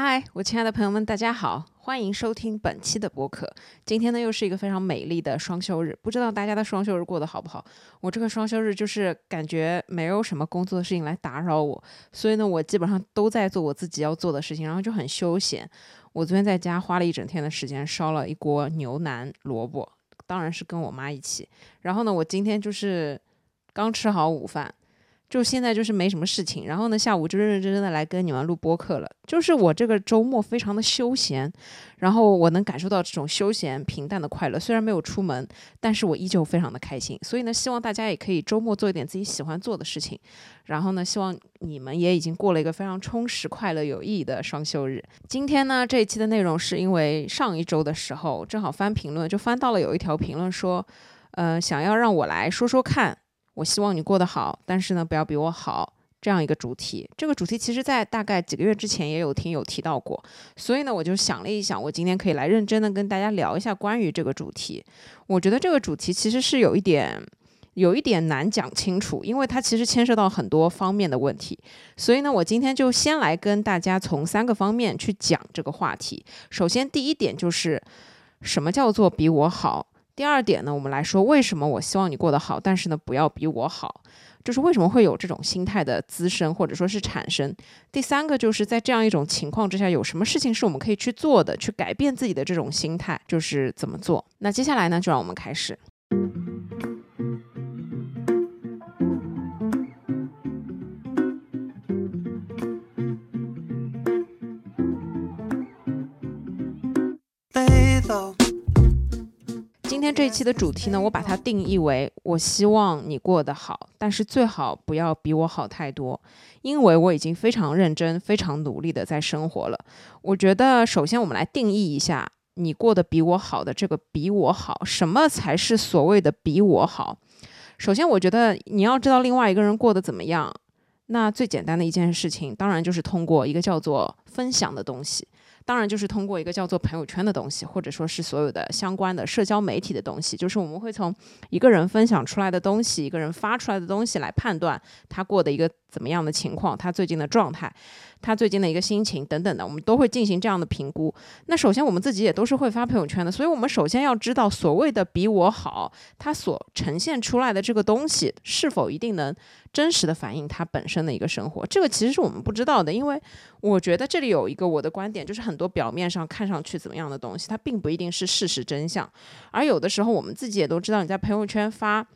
嗨，我亲爱的朋友们，大家好，欢迎收听本期的播客。今天呢，又是一个非常美丽的双休日，不知道大家的双休日过得好不好？我这个双休日就是感觉没有什么工作的事情来打扰我，所以呢，我基本上都在做我自己要做的事情，然后就很休闲。我昨天在家花了一整天的时间烧了一锅牛腩萝卜，当然是跟我妈一起。然后呢，我今天就是刚吃好午饭。就现在就是没什么事情，然后呢，下午就认认真真的来跟你们录播客了。就是我这个周末非常的休闲，然后我能感受到这种休闲平淡的快乐。虽然没有出门，但是我依旧非常的开心。所以呢，希望大家也可以周末做一点自己喜欢做的事情。然后呢，希望你们也已经过了一个非常充实、快乐、有意义的双休日。今天呢，这一期的内容是因为上一周的时候正好翻评论，就翻到了有一条评论说，呃，想要让我来说说看。我希望你过得好，但是呢，不要比我好。这样一个主题，这个主题其实在大概几个月之前也有听友提到过，所以呢，我就想了一想，我今天可以来认真的跟大家聊一下关于这个主题。我觉得这个主题其实是有一点，有一点难讲清楚，因为它其实牵涉到很多方面的问题。所以呢，我今天就先来跟大家从三个方面去讲这个话题。首先，第一点就是什么叫做比我好。第二点呢，我们来说为什么我希望你过得好，但是呢，不要比我好，就是为什么会有这种心态的滋生或者说是产生。第三个就是在这样一种情况之下，有什么事情是我们可以去做的，去改变自己的这种心态，就是怎么做。那接下来呢，就让我们开始。今天这一期的主题呢，我把它定义为：我希望你过得好，但是最好不要比我好太多，因为我已经非常认真、非常努力的在生活了。我觉得，首先我们来定义一下，你过得比我好的这个“比我好”，什么才是所谓的比我好？首先，我觉得你要知道另外一个人过得怎么样，那最简单的一件事情，当然就是通过一个叫做分享的东西。当然，就是通过一个叫做朋友圈的东西，或者说是所有的相关的社交媒体的东西，就是我们会从一个人分享出来的东西，一个人发出来的东西来判断他过的一个怎么样的情况，他最近的状态。他最近的一个心情等等的，我们都会进行这样的评估。那首先我们自己也都是会发朋友圈的，所以我们首先要知道所谓的比我好，他所呈现出来的这个东西是否一定能真实的反映他本身的一个生活。这个其实是我们不知道的，因为我觉得这里有一个我的观点，就是很多表面上看上去怎么样的东西，它并不一定是事实真相。而有的时候我们自己也都知道，你在朋友圈发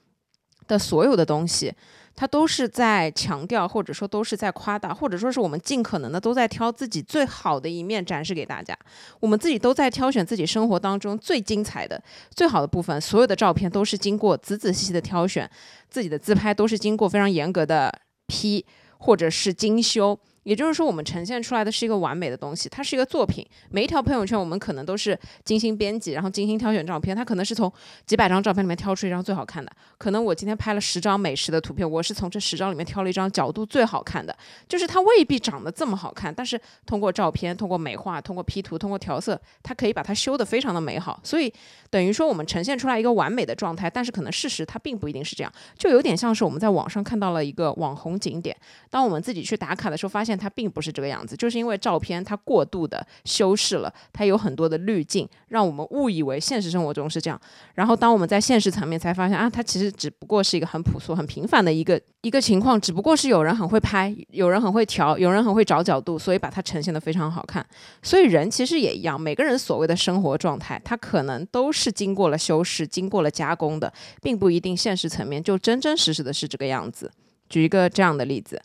的所有的东西。它都是在强调，或者说都是在夸大，或者说是我们尽可能的都在挑自己最好的一面展示给大家。我们自己都在挑选自己生活当中最精彩的、最好的部分。所有的照片都是经过仔仔细细的挑选，自己的自拍都是经过非常严格的 P 或者是精修。也就是说，我们呈现出来的是一个完美的东西，它是一个作品。每一条朋友圈，我们可能都是精心编辑，然后精心挑选照片。它可能是从几百张照片里面挑出一张最好看的。可能我今天拍了十张美食的图片，我是从这十张里面挑了一张角度最好看的。就是它未必长得这么好看，但是通过照片、通过美化、通过 P 图、通过调色，它可以把它修得非常的美好。所以等于说，我们呈现出来一个完美的状态，但是可能事实它并不一定是这样。就有点像是我们在网上看到了一个网红景点，当我们自己去打卡的时候，发现。它并不是这个样子，就是因为照片它过度的修饰了，它有很多的滤镜，让我们误以为现实生活中是这样。然后当我们在现实层面才发现啊，它其实只不过是一个很朴素、很平凡的一个一个情况，只不过是有人很会拍，有人很会调，有人很会找角度，所以把它呈现的非常好看。所以人其实也一样，每个人所谓的生活状态，它可能都是经过了修饰、经过了加工的，并不一定现实层面就真真实实的是这个样子。举一个这样的例子。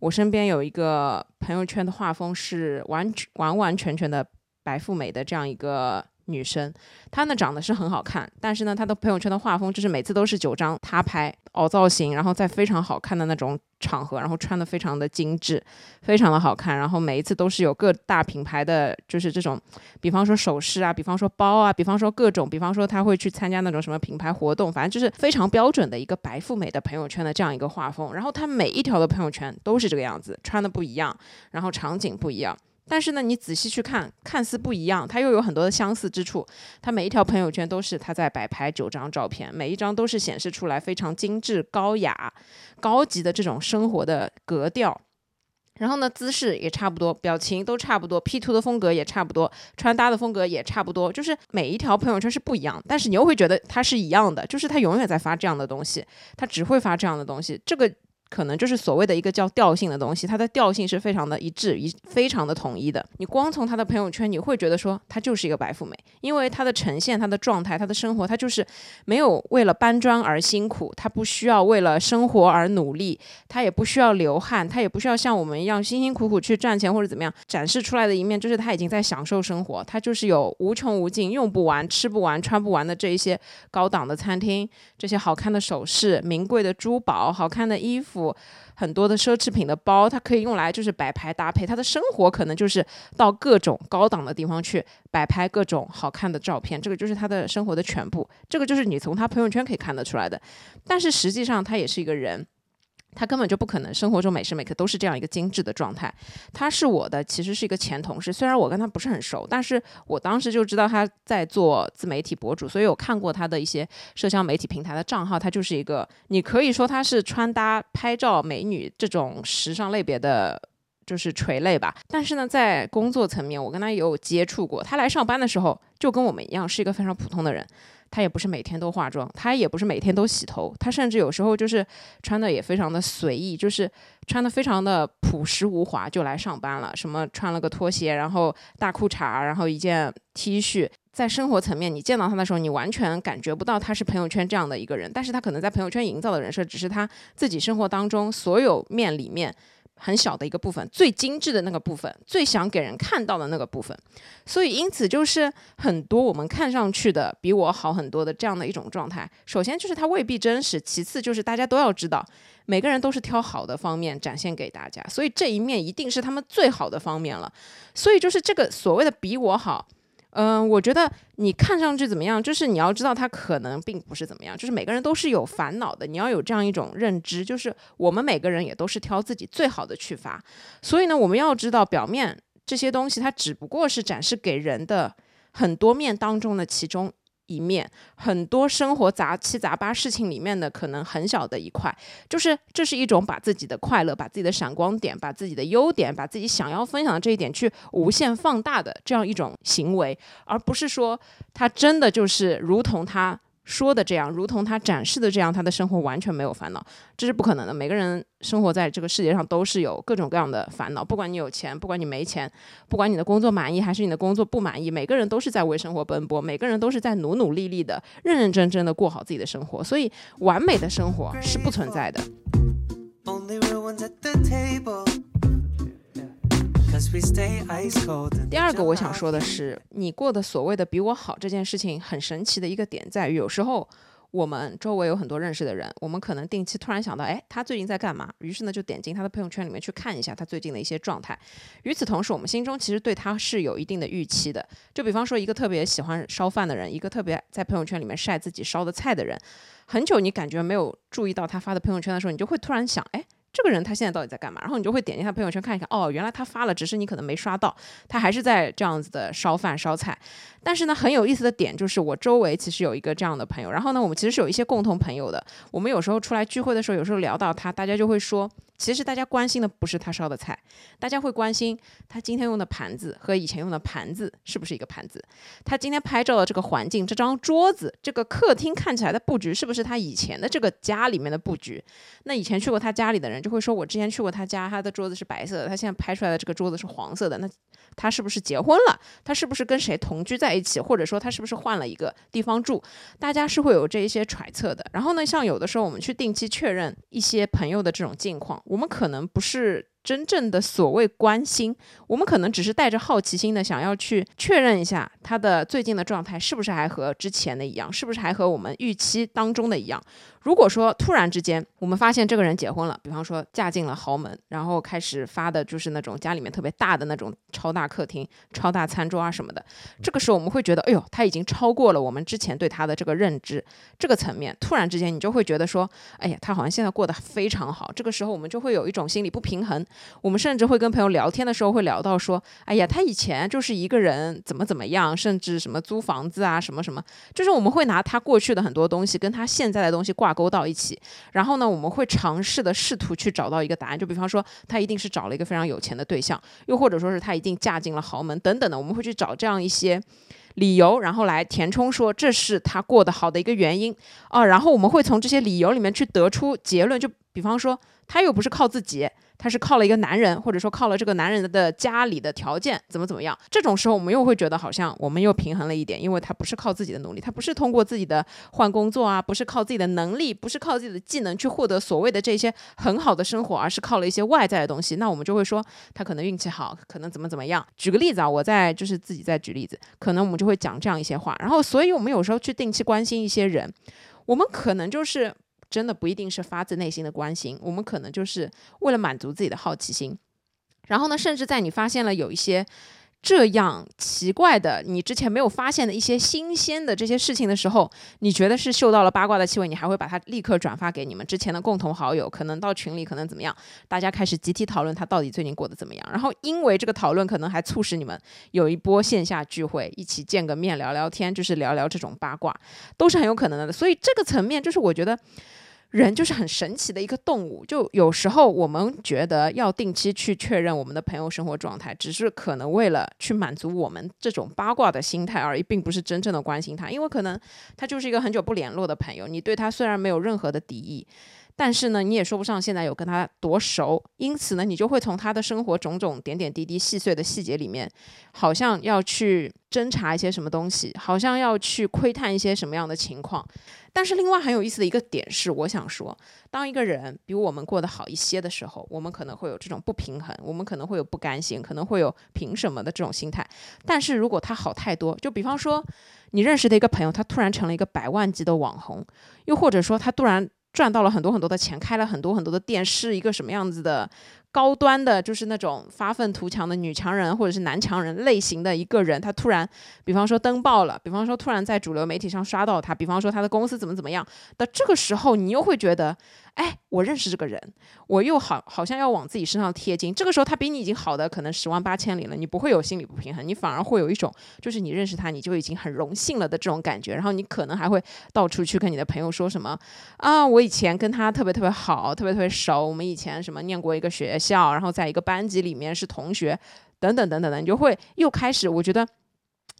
我身边有一个朋友圈的画风是完完完全全的白富美的这样一个女生，她呢长得是很好看，但是呢她的朋友圈的画风就是每次都是九张她拍，凹造型，然后在非常好看的那种场合，然后穿的非常的精致，非常的好看，然后每一次都是有各大品牌的就是这种，比方说首饰啊，比方说包啊，比方说各种，比方说她会去参加那种什么品牌活动，反正就是非常标准的一个白富美的朋友圈的这样一个画风，然后她每一条的朋友圈都是这个样子，穿的不一样，然后场景不一样。但是呢，你仔细去看，看似不一样，它又有很多的相似之处。它每一条朋友圈都是他在摆拍九张照片，每一张都是显示出来非常精致、高雅、高级的这种生活的格调。然后呢，姿势也差不多，表情都差不多，P 图的风格也差不多，穿搭的风格也差不多，就是每一条朋友圈是不一样，但是你又会觉得他是一样的，就是他永远在发这样的东西，他只会发这样的东西，这个。可能就是所谓的一个叫调性的东西，它的调性是非常的一致，一非常的统一的。你光从他的朋友圈，你会觉得说他就是一个白富美，因为他的呈现、他的状态、他的生活，他就是没有为了搬砖而辛苦，他不需要为了生活而努力，他也不需要流汗，他也不需要像我们一样辛辛苦苦去赚钱或者怎么样。展示出来的一面就是他已经在享受生活，他就是有无穷无尽、用不完、吃不完、穿不完的这一些高档的餐厅，这些好看的首饰、名贵的珠宝、好看的衣服。很多的奢侈品的包，它可以用来就是摆拍搭配。他的生活可能就是到各种高档的地方去摆拍各种好看的照片，这个就是他的生活的全部。这个就是你从他朋友圈可以看得出来的。但是实际上，他也是一个人。他根本就不可能生活中每时每刻都是这样一个精致的状态。他是我的，其实是一个前同事，虽然我跟他不是很熟，但是我当时就知道他在做自媒体博主，所以我看过他的一些社交媒体平台的账号。他就是一个，你可以说他是穿搭、拍照美女这种时尚类别的，就是垂类吧。但是呢，在工作层面，我跟他有接触过。他来上班的时候，就跟我们一样，是一个非常普通的人。他也不是每天都化妆，他也不是每天都洗头，他甚至有时候就是穿的也非常的随意，就是穿的非常的朴实无华就来上班了。什么穿了个拖鞋，然后大裤衩，然后一件 T 恤，在生活层面你见到他的时候，你完全感觉不到他是朋友圈这样的一个人，但是他可能在朋友圈营造的人设，只是他自己生活当中所有面里面。很小的一个部分，最精致的那个部分，最想给人看到的那个部分，所以因此就是很多我们看上去的比我好很多的这样的一种状态。首先就是它未必真实，其次就是大家都要知道，每个人都是挑好的方面展现给大家，所以这一面一定是他们最好的方面了。所以就是这个所谓的比我好。嗯，我觉得你看上去怎么样，就是你要知道他可能并不是怎么样，就是每个人都是有烦恼的，你要有这样一种认知，就是我们每个人也都是挑自己最好的去发，所以呢，我们要知道表面这些东西，它只不过是展示给人的很多面当中的其中。一面很多生活杂七杂八事情里面的可能很小的一块，就是这是一种把自己的快乐、把自己的闪光点、把自己的优点、把自己想要分享的这一点去无限放大的这样一种行为，而不是说他真的就是如同他。说的这样，如同他展示的这样，他的生活完全没有烦恼，这是不可能的。每个人生活在这个世界上都是有各种各样的烦恼，不管你有钱，不管你没钱，不管你的工作满意还是你的工作不满意，每个人都是在为生活奔波，每个人都是在努努力力的、认认真真的过好自己的生活。所以，完美的生活是不存在的。第二个我想说的是，你过的所谓的比我好这件事情很神奇的一个点在于，有时候我们周围有很多认识的人，我们可能定期突然想到，哎，他最近在干嘛？于是呢，就点进他的朋友圈里面去看一下他最近的一些状态。与此同时，我们心中其实对他是有一定的预期的。就比方说，一个特别喜欢烧饭的人，一个特别在朋友圈里面晒自己烧的菜的人，很久你感觉没有注意到他发的朋友圈的时候，你就会突然想，哎。这个人他现在到底在干嘛？然后你就会点进他朋友圈看一看，哦，原来他发了，只是你可能没刷到，他还是在这样子的烧饭烧菜。但是呢，很有意思的点就是，我周围其实有一个这样的朋友，然后呢，我们其实是有一些共同朋友的。我们有时候出来聚会的时候，有时候聊到他，大家就会说。其实大家关心的不是他烧的菜，大家会关心他今天用的盘子和以前用的盘子是不是一个盘子。他今天拍照的这个环境，这张桌子，这个客厅看起来的布局是不是他以前的这个家里面的布局？那以前去过他家里的人就会说，我之前去过他家，他的桌子是白色的，他现在拍出来的这个桌子是黄色的。那他是不是结婚了？他是不是跟谁同居在一起？或者说他是不是换了一个地方住？大家是会有这一些揣测的。然后呢，像有的时候我们去定期确认一些朋友的这种近况。我们可能不是真正的所谓关心，我们可能只是带着好奇心的想要去确认一下他的最近的状态是不是还和之前的一样，是不是还和我们预期当中的一样。如果说突然之间我们发现这个人结婚了，比方说嫁进了豪门，然后开始发的就是那种家里面特别大的那种超大客厅、超大餐桌啊什么的，这个时候我们会觉得，哎呦，他已经超过了我们之前对他的这个认知这个层面。突然之间你就会觉得说，哎呀，他好像现在过得非常好。这个时候我们就会有一种心理不平衡，我们甚至会跟朋友聊天的时候会聊到说，哎呀，他以前就是一个人怎么怎么样，甚至什么租房子啊，什么什么，就是我们会拿他过去的很多东西跟他现在的东西挂钩到一起，然后呢，我们会尝试的试图去找到一个答案，就比方说他一定是找了一个非常有钱的对象，又或者说是他一定嫁进了豪门等等的，我们会去找这样一些。理由，然后来填充说这是他过得好的一个原因。啊，然后我们会从这些理由里面去得出结论，就比方说他又不是靠自己。他是靠了一个男人，或者说靠了这个男人的家里的条件，怎么怎么样？这种时候我们又会觉得好像我们又平衡了一点，因为他不是靠自己的努力，他不是通过自己的换工作啊，不是靠自己的能力，不是靠自己的技能去获得所谓的这些很好的生活，而是靠了一些外在的东西。那我们就会说他可能运气好，可能怎么怎么样。举个例子啊，我在就是自己在举例子，可能我们就会讲这样一些话。然后，所以我们有时候去定期关心一些人，我们可能就是。真的不一定是发自内心的关心，我们可能就是为了满足自己的好奇心。然后呢，甚至在你发现了有一些这样奇怪的、你之前没有发现的一些新鲜的这些事情的时候，你觉得是嗅到了八卦的气味，你还会把它立刻转发给你们之前的共同好友，可能到群里，可能怎么样？大家开始集体讨论他到底最近过得怎么样。然后因为这个讨论，可能还促使你们有一波线下聚会，一起见个面聊聊天，就是聊聊这种八卦，都是很有可能的。所以这个层面，就是我觉得。人就是很神奇的一个动物，就有时候我们觉得要定期去确认我们的朋友生活状态，只是可能为了去满足我们这种八卦的心态而已，并不是真正的关心他，因为可能他就是一个很久不联络的朋友，你对他虽然没有任何的敌意。但是呢，你也说不上现在有跟他多熟，因此呢，你就会从他的生活种种点点滴滴、细碎的细节里面，好像要去侦查一些什么东西，好像要去窥探一些什么样的情况。但是另外很有意思的一个点是，我想说，当一个人比我们过得好一些的时候，我们可能会有这种不平衡，我们可能会有不甘心，可能会有凭什么的这种心态。但是如果他好太多，就比方说你认识的一个朋友，他突然成了一个百万级的网红，又或者说他突然。赚到了很多很多的钱，开了很多很多的店，是一个什么样子的高端的，就是那种发愤图强的女强人或者是男强人类型的一个人，他突然，比方说登报了，比方说突然在主流媒体上刷到他，比方说他的公司怎么怎么样的这个时候，你又会觉得。哎，我认识这个人，我又好好像要往自己身上贴金。这个时候他比你已经好的可能十万八千里了，你不会有心理不平衡，你反而会有一种就是你认识他你就已经很荣幸了的这种感觉。然后你可能还会到处去跟你的朋友说什么啊，我以前跟他特别特别好，特别特别熟，我们以前什么念过一个学校，然后在一个班级里面是同学，等等等等的，你就会又开始，我觉得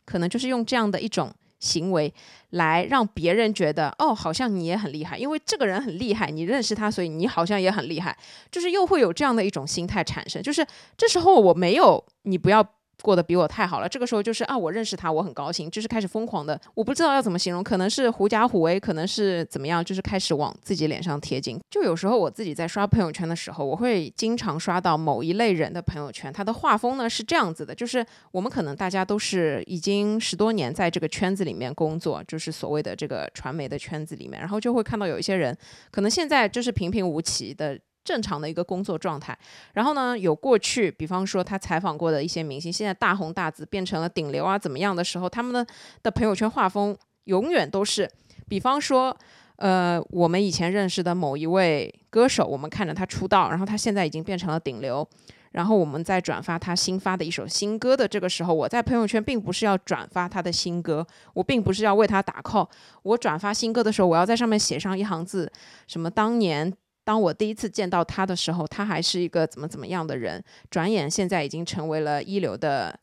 可能就是用这样的一种。行为来让别人觉得哦，好像你也很厉害，因为这个人很厉害，你认识他，所以你好像也很厉害，就是又会有这样的一种心态产生。就是这时候我没有，你不要。过得比我太好了，这个时候就是啊，我认识他，我很高兴，就是开始疯狂的，我不知道要怎么形容，可能是狐假虎威，可能是怎么样，就是开始往自己脸上贴金。就有时候我自己在刷朋友圈的时候，我会经常刷到某一类人的朋友圈，他的画风呢是这样子的，就是我们可能大家都是已经十多年在这个圈子里面工作，就是所谓的这个传媒的圈子里面，然后就会看到有一些人，可能现在就是平平无奇的。正常的一个工作状态，然后呢，有过去，比方说他采访过的一些明星，现在大红大紫，变成了顶流啊，怎么样的时候，他们的的朋友圈画风永远都是，比方说，呃，我们以前认识的某一位歌手，我们看着他出道，然后他现在已经变成了顶流，然后我们在转发他新发的一首新歌的这个时候，我在朋友圈并不是要转发他的新歌，我并不是要为他打 call，我转发新歌的时候，我要在上面写上一行字，什么当年。当我第一次见到他的时候，他还是一个怎么怎么样的人。转眼现在已经成为了一流的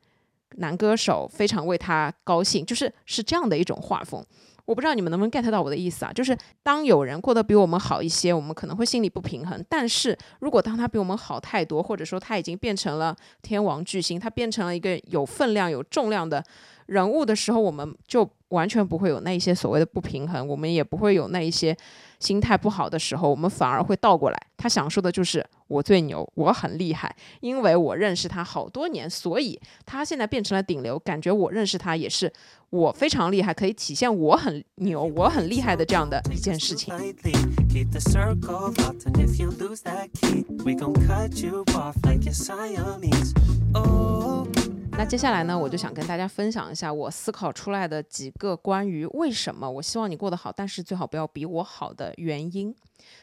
男歌手，非常为他高兴。就是是这样的一种画风。我不知道你们能不能 get 到我的意思啊？就是当有人过得比我们好一些，我们可能会心里不平衡。但是如果当他比我们好太多，或者说他已经变成了天王巨星，他变成了一个有分量、有重量的人物的时候，我们就完全不会有那一些所谓的不平衡，我们也不会有那一些。心态不好的时候，我们反而会倒过来。他想说的就是我最牛，我很厉害，因为我认识他好多年，所以他现在变成了顶流。感觉我认识他也是我非常厉害，可以体现我很牛，我很厉害的这样的一件事情。那接下来呢，我就想跟大家分享一下我思考出来的几个关于为什么我希望你过得好，但是最好不要比我好的原因。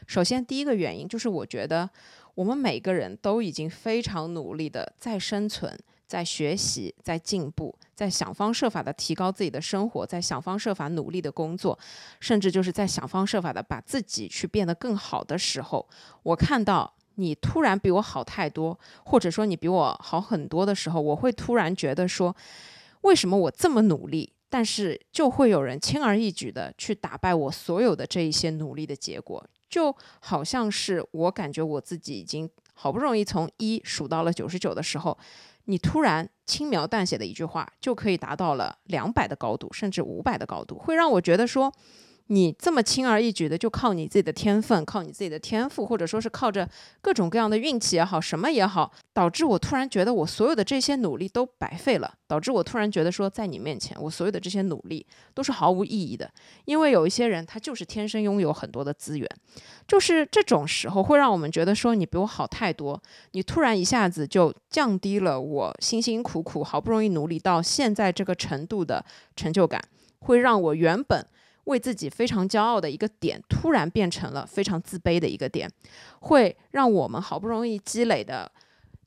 首先，第一个原因就是我觉得我们每个人都已经非常努力的在生存。在学习，在进步，在想方设法的提高自己的生活，在想方设法努力的工作，甚至就是在想方设法的把自己去变得更好的时候，我看到你突然比我好太多，或者说你比我好很多的时候，我会突然觉得说，为什么我这么努力，但是就会有人轻而易举的去打败我所有的这一些努力的结果，就好像是我感觉我自己已经好不容易从一数到了九十九的时候。你突然轻描淡写的一句话，就可以达到了两百的高度，甚至五百的高度，会让我觉得说。你这么轻而易举的就靠你自己的天分，靠你自己的天赋，或者说是靠着各种各样的运气也好，什么也好，导致我突然觉得我所有的这些努力都白费了，导致我突然觉得说，在你面前，我所有的这些努力都是毫无意义的。因为有一些人他就是天生拥有很多的资源，就是这种时候会让我们觉得说，你比我好太多，你突然一下子就降低了我辛辛苦苦好不容易努力到现在这个程度的成就感，会让我原本。为自己非常骄傲的一个点，突然变成了非常自卑的一个点，会让我们好不容易积累的。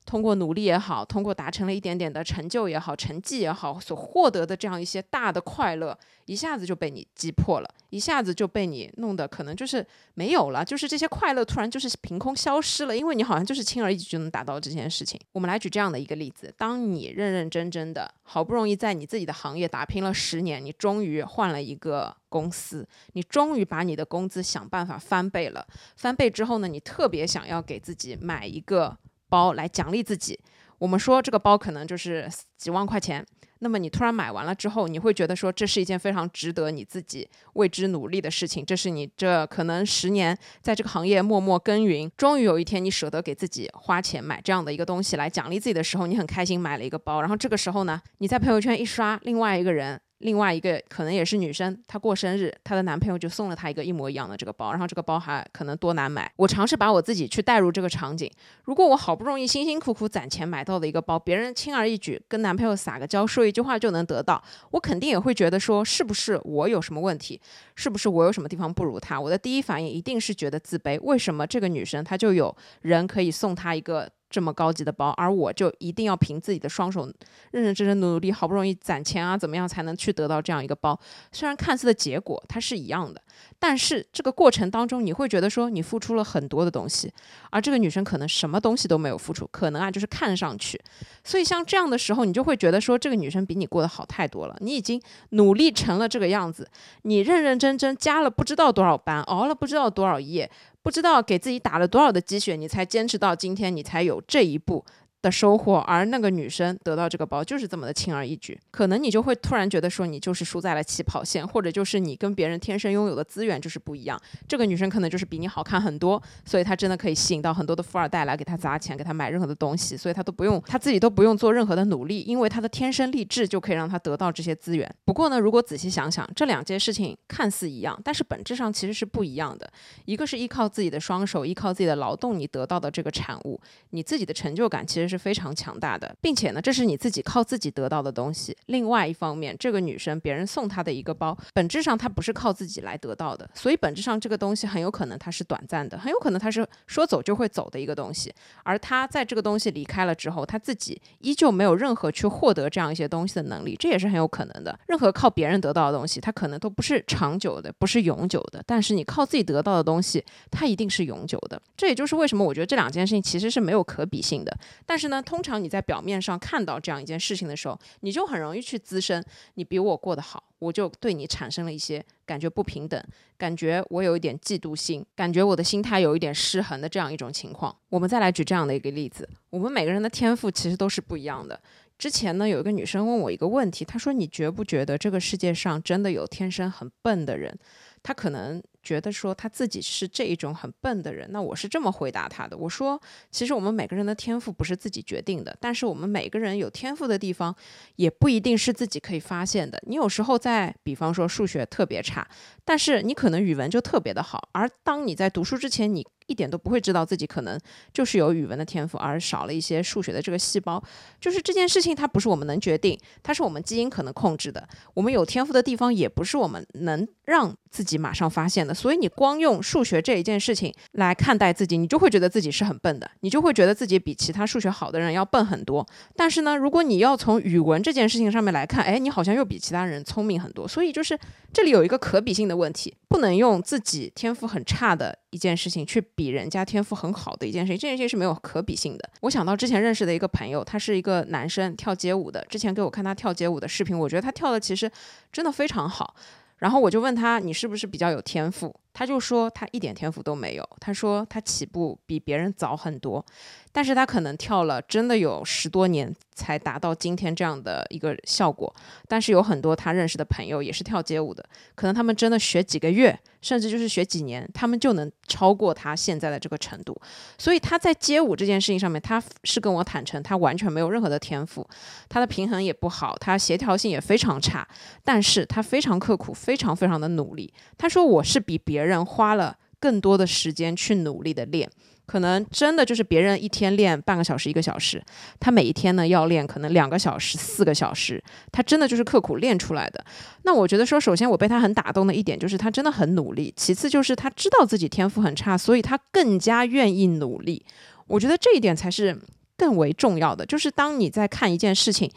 通过努力也好，通过达成了一点点的成就也好，成绩也好，所获得的这样一些大的快乐，一下子就被你击破了，一下子就被你弄得可能就是没有了，就是这些快乐突然就是凭空消失了，因为你好像就是轻而易举就能达到这件事情。我们来举这样的一个例子：当你认认真真的，好不容易在你自己的行业打拼了十年，你终于换了一个公司，你终于把你的工资想办法翻倍了。翻倍之后呢，你特别想要给自己买一个。包来奖励自己，我们说这个包可能就是几万块钱。那么你突然买完了之后，你会觉得说这是一件非常值得你自己为之努力的事情。这是你这可能十年在这个行业默默耕耘，终于有一天你舍得给自己花钱买这样的一个东西来奖励自己的时候，你很开心买了一个包。然后这个时候呢，你在朋友圈一刷，另外一个人。另外一个可能也是女生，她过生日，她的男朋友就送了她一个一模一样的这个包，然后这个包还可能多难买。我尝试把我自己去带入这个场景，如果我好不容易辛辛苦苦攒钱买到的一个包，别人轻而易举跟男朋友撒个娇，说一句话就能得到，我肯定也会觉得说，是不是我有什么问题？是不是我有什么地方不如他？我的第一反应一定是觉得自卑。为什么这个女生她就有人可以送她一个？这么高级的包，而我就一定要凭自己的双手，认认真真努力，好不容易攒钱啊，怎么样才能去得到这样一个包？虽然看似的结果它是一样的，但是这个过程当中，你会觉得说你付出了很多的东西，而这个女生可能什么东西都没有付出，可能啊就是看上去。所以像这样的时候，你就会觉得说这个女生比你过得好太多了。你已经努力成了这个样子，你认认真真加了不知道多少班，熬了不知道多少夜。不知道给自己打了多少的鸡血，你才坚持到今天，你才有这一步。的收获，而那个女生得到这个包就是这么的轻而易举，可能你就会突然觉得说你就是输在了起跑线，或者就是你跟别人天生拥有的资源就是不一样。这个女生可能就是比你好看很多，所以她真的可以吸引到很多的富二代来给她砸钱，给她买任何的东西，所以她都不用，她自己都不用做任何的努力，因为她的天生丽质就可以让她得到这些资源。不过呢，如果仔细想想，这两件事情看似一样，但是本质上其实是不一样的。一个是依靠自己的双手，依靠自己的劳动，你得到的这个产物，你自己的成就感其实是。非常强大的，并且呢，这是你自己靠自己得到的东西。另外一方面，这个女生别人送她的一个包，本质上她不是靠自己来得到的，所以本质上这个东西很有可能它是短暂的，很有可能它是说走就会走的一个东西。而她在这个东西离开了之后，她自己依旧没有任何去获得这样一些东西的能力，这也是很有可能的。任何靠别人得到的东西，它可能都不是长久的，不是永久的。但是你靠自己得到的东西，它一定是永久的。这也就是为什么我觉得这两件事情其实是没有可比性的。但但是呢，通常你在表面上看到这样一件事情的时候，你就很容易去滋生你比我过得好，我就对你产生了一些感觉不平等，感觉我有一点嫉妒心，感觉我的心态有一点失衡的这样一种情况。我们再来举这样的一个例子，我们每个人的天赋其实都是不一样的。之前呢，有一个女生问我一个问题，她说：“你觉不觉得这个世界上真的有天生很笨的人？”他可能觉得说他自己是这一种很笨的人。那我是这么回答他的：我说，其实我们每个人的天赋不是自己决定的，但是我们每个人有天赋的地方，也不一定是自己可以发现的。你有时候在，比方说数学特别差，但是你可能语文就特别的好。而当你在读书之前，你一点都不会知道自己可能就是有语文的天赋，而少了一些数学的这个细胞。就是这件事情，它不是我们能决定，它是我们基因可能控制的。我们有天赋的地方，也不是我们能让自己马上发现所以你光用数学这一件事情来看待自己，你就会觉得自己是很笨的，你就会觉得自己比其他数学好的人要笨很多。但是呢，如果你要从语文这件事情上面来看，哎，你好像又比其他人聪明很多。所以就是这里有一个可比性的问题，不能用自己天赋很差的一件事情去比人家天赋很好的一件事情，这件事情是没有可比性的。我想到之前认识的一个朋友，他是一个男生，跳街舞的。之前给我看他跳街舞的视频，我觉得他跳的其实真的非常好。然后我就问他，你是不是比较有天赋？他就说他一点天赋都没有。他说他起步比别人早很多，但是他可能跳了真的有十多年才达到今天这样的一个效果。但是有很多他认识的朋友也是跳街舞的，可能他们真的学几个月，甚至就是学几年，他们就能超过他现在的这个程度。所以他在街舞这件事情上面，他是跟我坦诚，他完全没有任何的天赋，他的平衡也不好，他协调性也非常差。但是他非常刻苦，非常非常的努力。他说我是比别人。花了更多的时间去努力的练，可能真的就是别人一天练半个小时、一个小时，他每一天呢要练可能两个小时、四个小时，他真的就是刻苦练出来的。那我觉得说，首先我被他很打动的一点就是他真的很努力，其次就是他知道自己天赋很差，所以他更加愿意努力。我觉得这一点才是更为重要的，就是当你在看一件事情。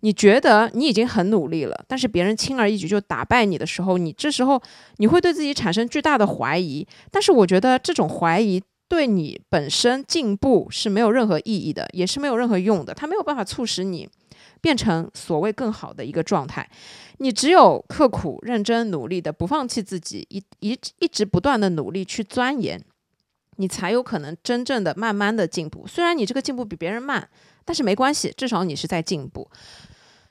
你觉得你已经很努力了，但是别人轻而易举就打败你的时候，你这时候你会对自己产生巨大的怀疑。但是我觉得这种怀疑对你本身进步是没有任何意义的，也是没有任何用的。它没有办法促使你变成所谓更好的一个状态。你只有刻苦、认真、努力的不放弃自己，一一一直不断的努力去钻研，你才有可能真正的慢慢的进步。虽然你这个进步比别人慢。但是没关系，至少你是在进步。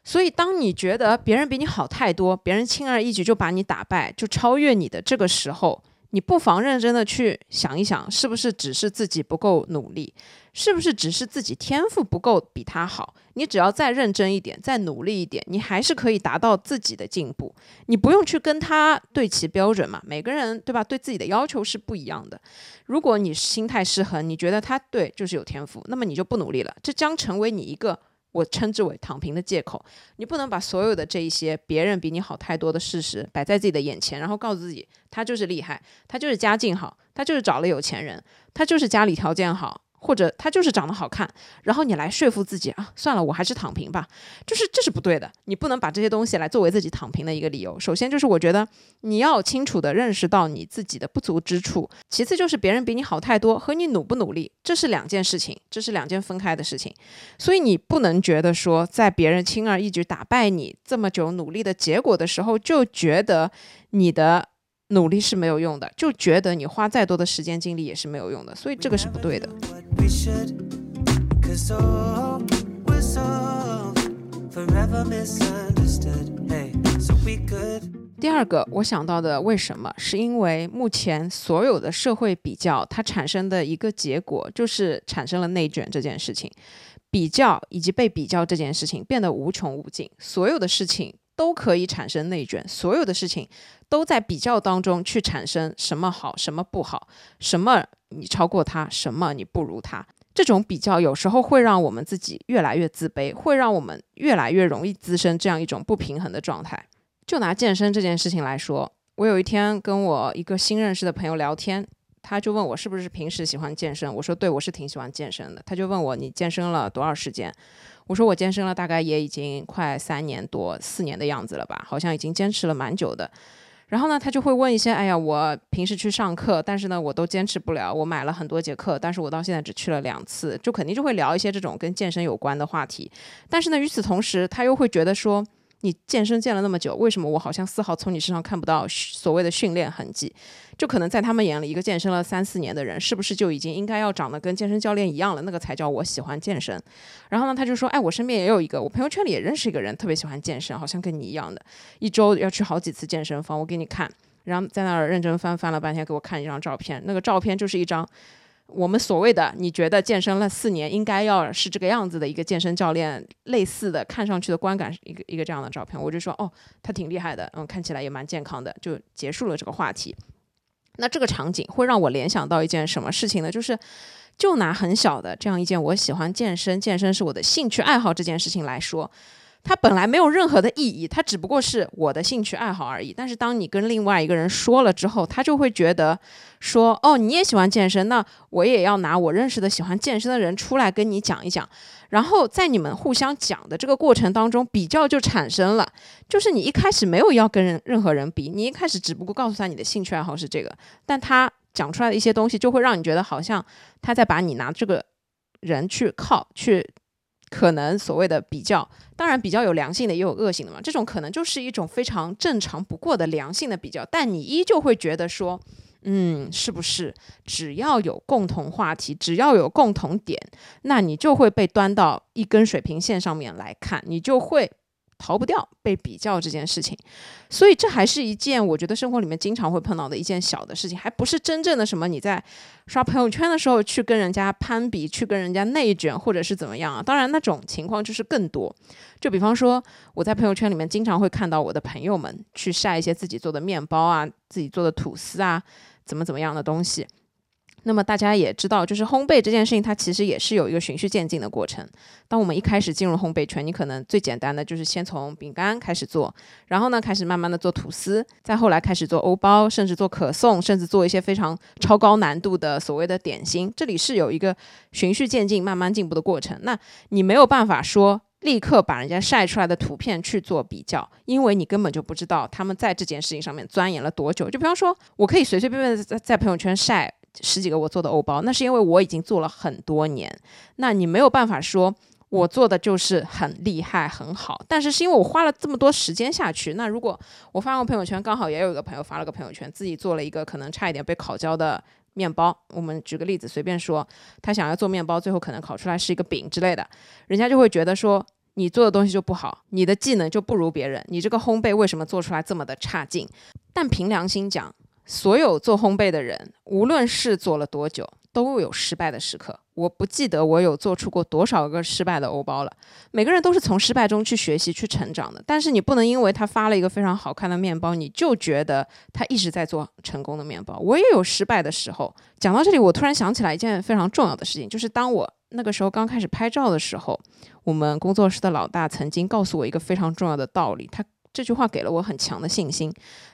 所以，当你觉得别人比你好太多，别人轻而易举就把你打败，就超越你的这个时候，你不妨认真的去想一想，是不是只是自己不够努力，是不是只是自己天赋不够比他好？你只要再认真一点，再努力一点，你还是可以达到自己的进步。你不用去跟他对齐标准嘛，每个人对吧？对自己的要求是不一样的。如果你心态失衡，你觉得他对就是有天赋，那么你就不努力了，这将成为你一个我称之为躺平的借口。你不能把所有的这一些别人比你好太多的事实摆在自己的眼前，然后告诉自己他就是厉害，他就是家境好，他就是找了有钱人，他就是家里条件好。或者他就是长得好看，然后你来说服自己啊，算了，我还是躺平吧，就是这是不对的。你不能把这些东西来作为自己躺平的一个理由。首先就是我觉得你要清楚的认识到你自己的不足之处，其次就是别人比你好太多和你努不努力，这是两件事情，这是两件分开的事情。所以你不能觉得说在别人轻而易举打败你这么久努力的结果的时候，就觉得你的。努力是没有用的，就觉得你花再多的时间精力也是没有用的，所以这个是不对的。第二个我想到的为什么，是因为目前所有的社会比较它产生的一个结果，就是产生了内卷这件事情，比较以及被比较这件事情变得无穷无尽，所有的事情。都可以产生内卷，所有的事情都在比较当中去产生什么好，什么不好，什么你超过他，什么你不如他。这种比较有时候会让我们自己越来越自卑，会让我们越来越容易滋生这样一种不平衡的状态。就拿健身这件事情来说，我有一天跟我一个新认识的朋友聊天，他就问我是不是平时喜欢健身，我说对，我是挺喜欢健身的。他就问我你健身了多少时间？我说我健身了，大概也已经快三年多、四年的样子了吧，好像已经坚持了蛮久的。然后呢，他就会问一些，哎呀，我平时去上课，但是呢，我都坚持不了。我买了很多节课，但是我到现在只去了两次，就肯定就会聊一些这种跟健身有关的话题。但是呢，与此同时，他又会觉得说。你健身健了那么久，为什么我好像丝毫从你身上看不到所谓的训练痕迹？就可能在他们眼里，一个健身了三四年的人，是不是就已经应该要长得跟健身教练一样了？那个才叫我喜欢健身。然后呢，他就说：“哎，我身边也有一个，我朋友圈里也认识一个人，特别喜欢健身，好像跟你一样的，一周要去好几次健身房。我给你看。”然后在那儿认真翻翻了半天，给我看一张照片，那个照片就是一张。我们所谓的你觉得健身了四年应该要是这个样子的一个健身教练，类似的看上去的观感一个一个这样的照片，我就说哦，他挺厉害的，嗯，看起来也蛮健康的，就结束了这个话题。那这个场景会让我联想到一件什么事情呢？就是就拿很小的这样一件我喜欢健身，健身是我的兴趣爱好这件事情来说。它本来没有任何的意义，它只不过是我的兴趣爱好而已。但是当你跟另外一个人说了之后，他就会觉得说：“哦，你也喜欢健身，那我也要拿我认识的喜欢健身的人出来跟你讲一讲。”然后在你们互相讲的这个过程当中，比较就产生了。就是你一开始没有要跟人任何人比，你一开始只不过告诉他你的兴趣爱好是这个，但他讲出来的一些东西就会让你觉得好像他在把你拿这个人去靠去。可能所谓的比较，当然比较有良性的，也有恶性的嘛。这种可能就是一种非常正常不过的良性的比较，但你依旧会觉得说，嗯，是不是只要有共同话题，只要有共同点，那你就会被端到一根水平线上面来看，你就会。逃不掉被比较这件事情，所以这还是一件我觉得生活里面经常会碰到的一件小的事情，还不是真正的什么你在刷朋友圈的时候去跟人家攀比，去跟人家内卷，或者是怎么样啊？当然那种情况就是更多。就比方说我在朋友圈里面经常会看到我的朋友们去晒一些自己做的面包啊，自己做的吐司啊，怎么怎么样的东西。那么大家也知道，就是烘焙这件事情，它其实也是有一个循序渐进的过程。当我们一开始进入烘焙圈，你可能最简单的就是先从饼干开始做，然后呢开始慢慢的做吐司，再后来开始做欧包，甚至做可颂，甚至做一些非常超高难度的所谓的点心。这里是有一个循序渐进、慢慢进步的过程。那你没有办法说立刻把人家晒出来的图片去做比较，因为你根本就不知道他们在这件事情上面钻研了多久。就比方说，我可以随随便便在在朋友圈晒。十几个我做的欧包，那是因为我已经做了很多年。那你没有办法说我做的就是很厉害很好，但是是因为我花了这么多时间下去。那如果我发个朋友圈，刚好也有一个朋友发了个朋友圈，自己做了一个可能差一点被烤焦的面包。我们举个例子，随便说，他想要做面包，最后可能烤出来是一个饼之类的，人家就会觉得说你做的东西就不好，你的技能就不如别人，你这个烘焙为什么做出来这么的差劲？但凭良心讲。所有做烘焙的人，无论是做了多久，都有失败的时刻。我不记得我有做出过多少个失败的欧包了。每个人都是从失败中去学习、去成长的。但是你不能因为他发了一个非常好看的面包，你就觉得他一直在做成功的面包。我也有失败的时候。讲到这里，我突然想起来一件非常重要的事情，就是当我那个时候刚开始拍照的时候，我们工作室的老大曾经告诉我一个非常重要的道理。他这句话给了我很强的信心。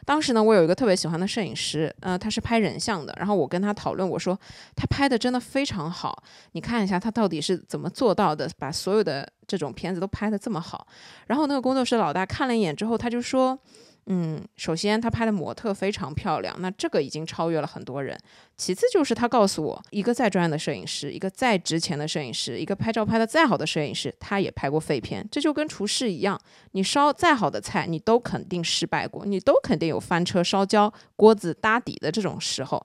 当时呢，我有一个特别喜欢的摄影师，呃，他是拍人像的。然后我跟他讨论，我说他拍的真的非常好，你看一下他到底是怎么做到的，把所有的这种片子都拍的这么好。然后那个工作室老大看了一眼之后，他就说。嗯，首先他拍的模特非常漂亮，那这个已经超越了很多人。其次就是他告诉我，一个再专业的摄影师，一个再值钱的摄影师，一个拍照拍的再好的摄影师，他也拍过废片。这就跟厨师一样，你烧再好的菜，你都肯定失败过，你都肯定有翻车、烧焦、锅子搭底的这种时候。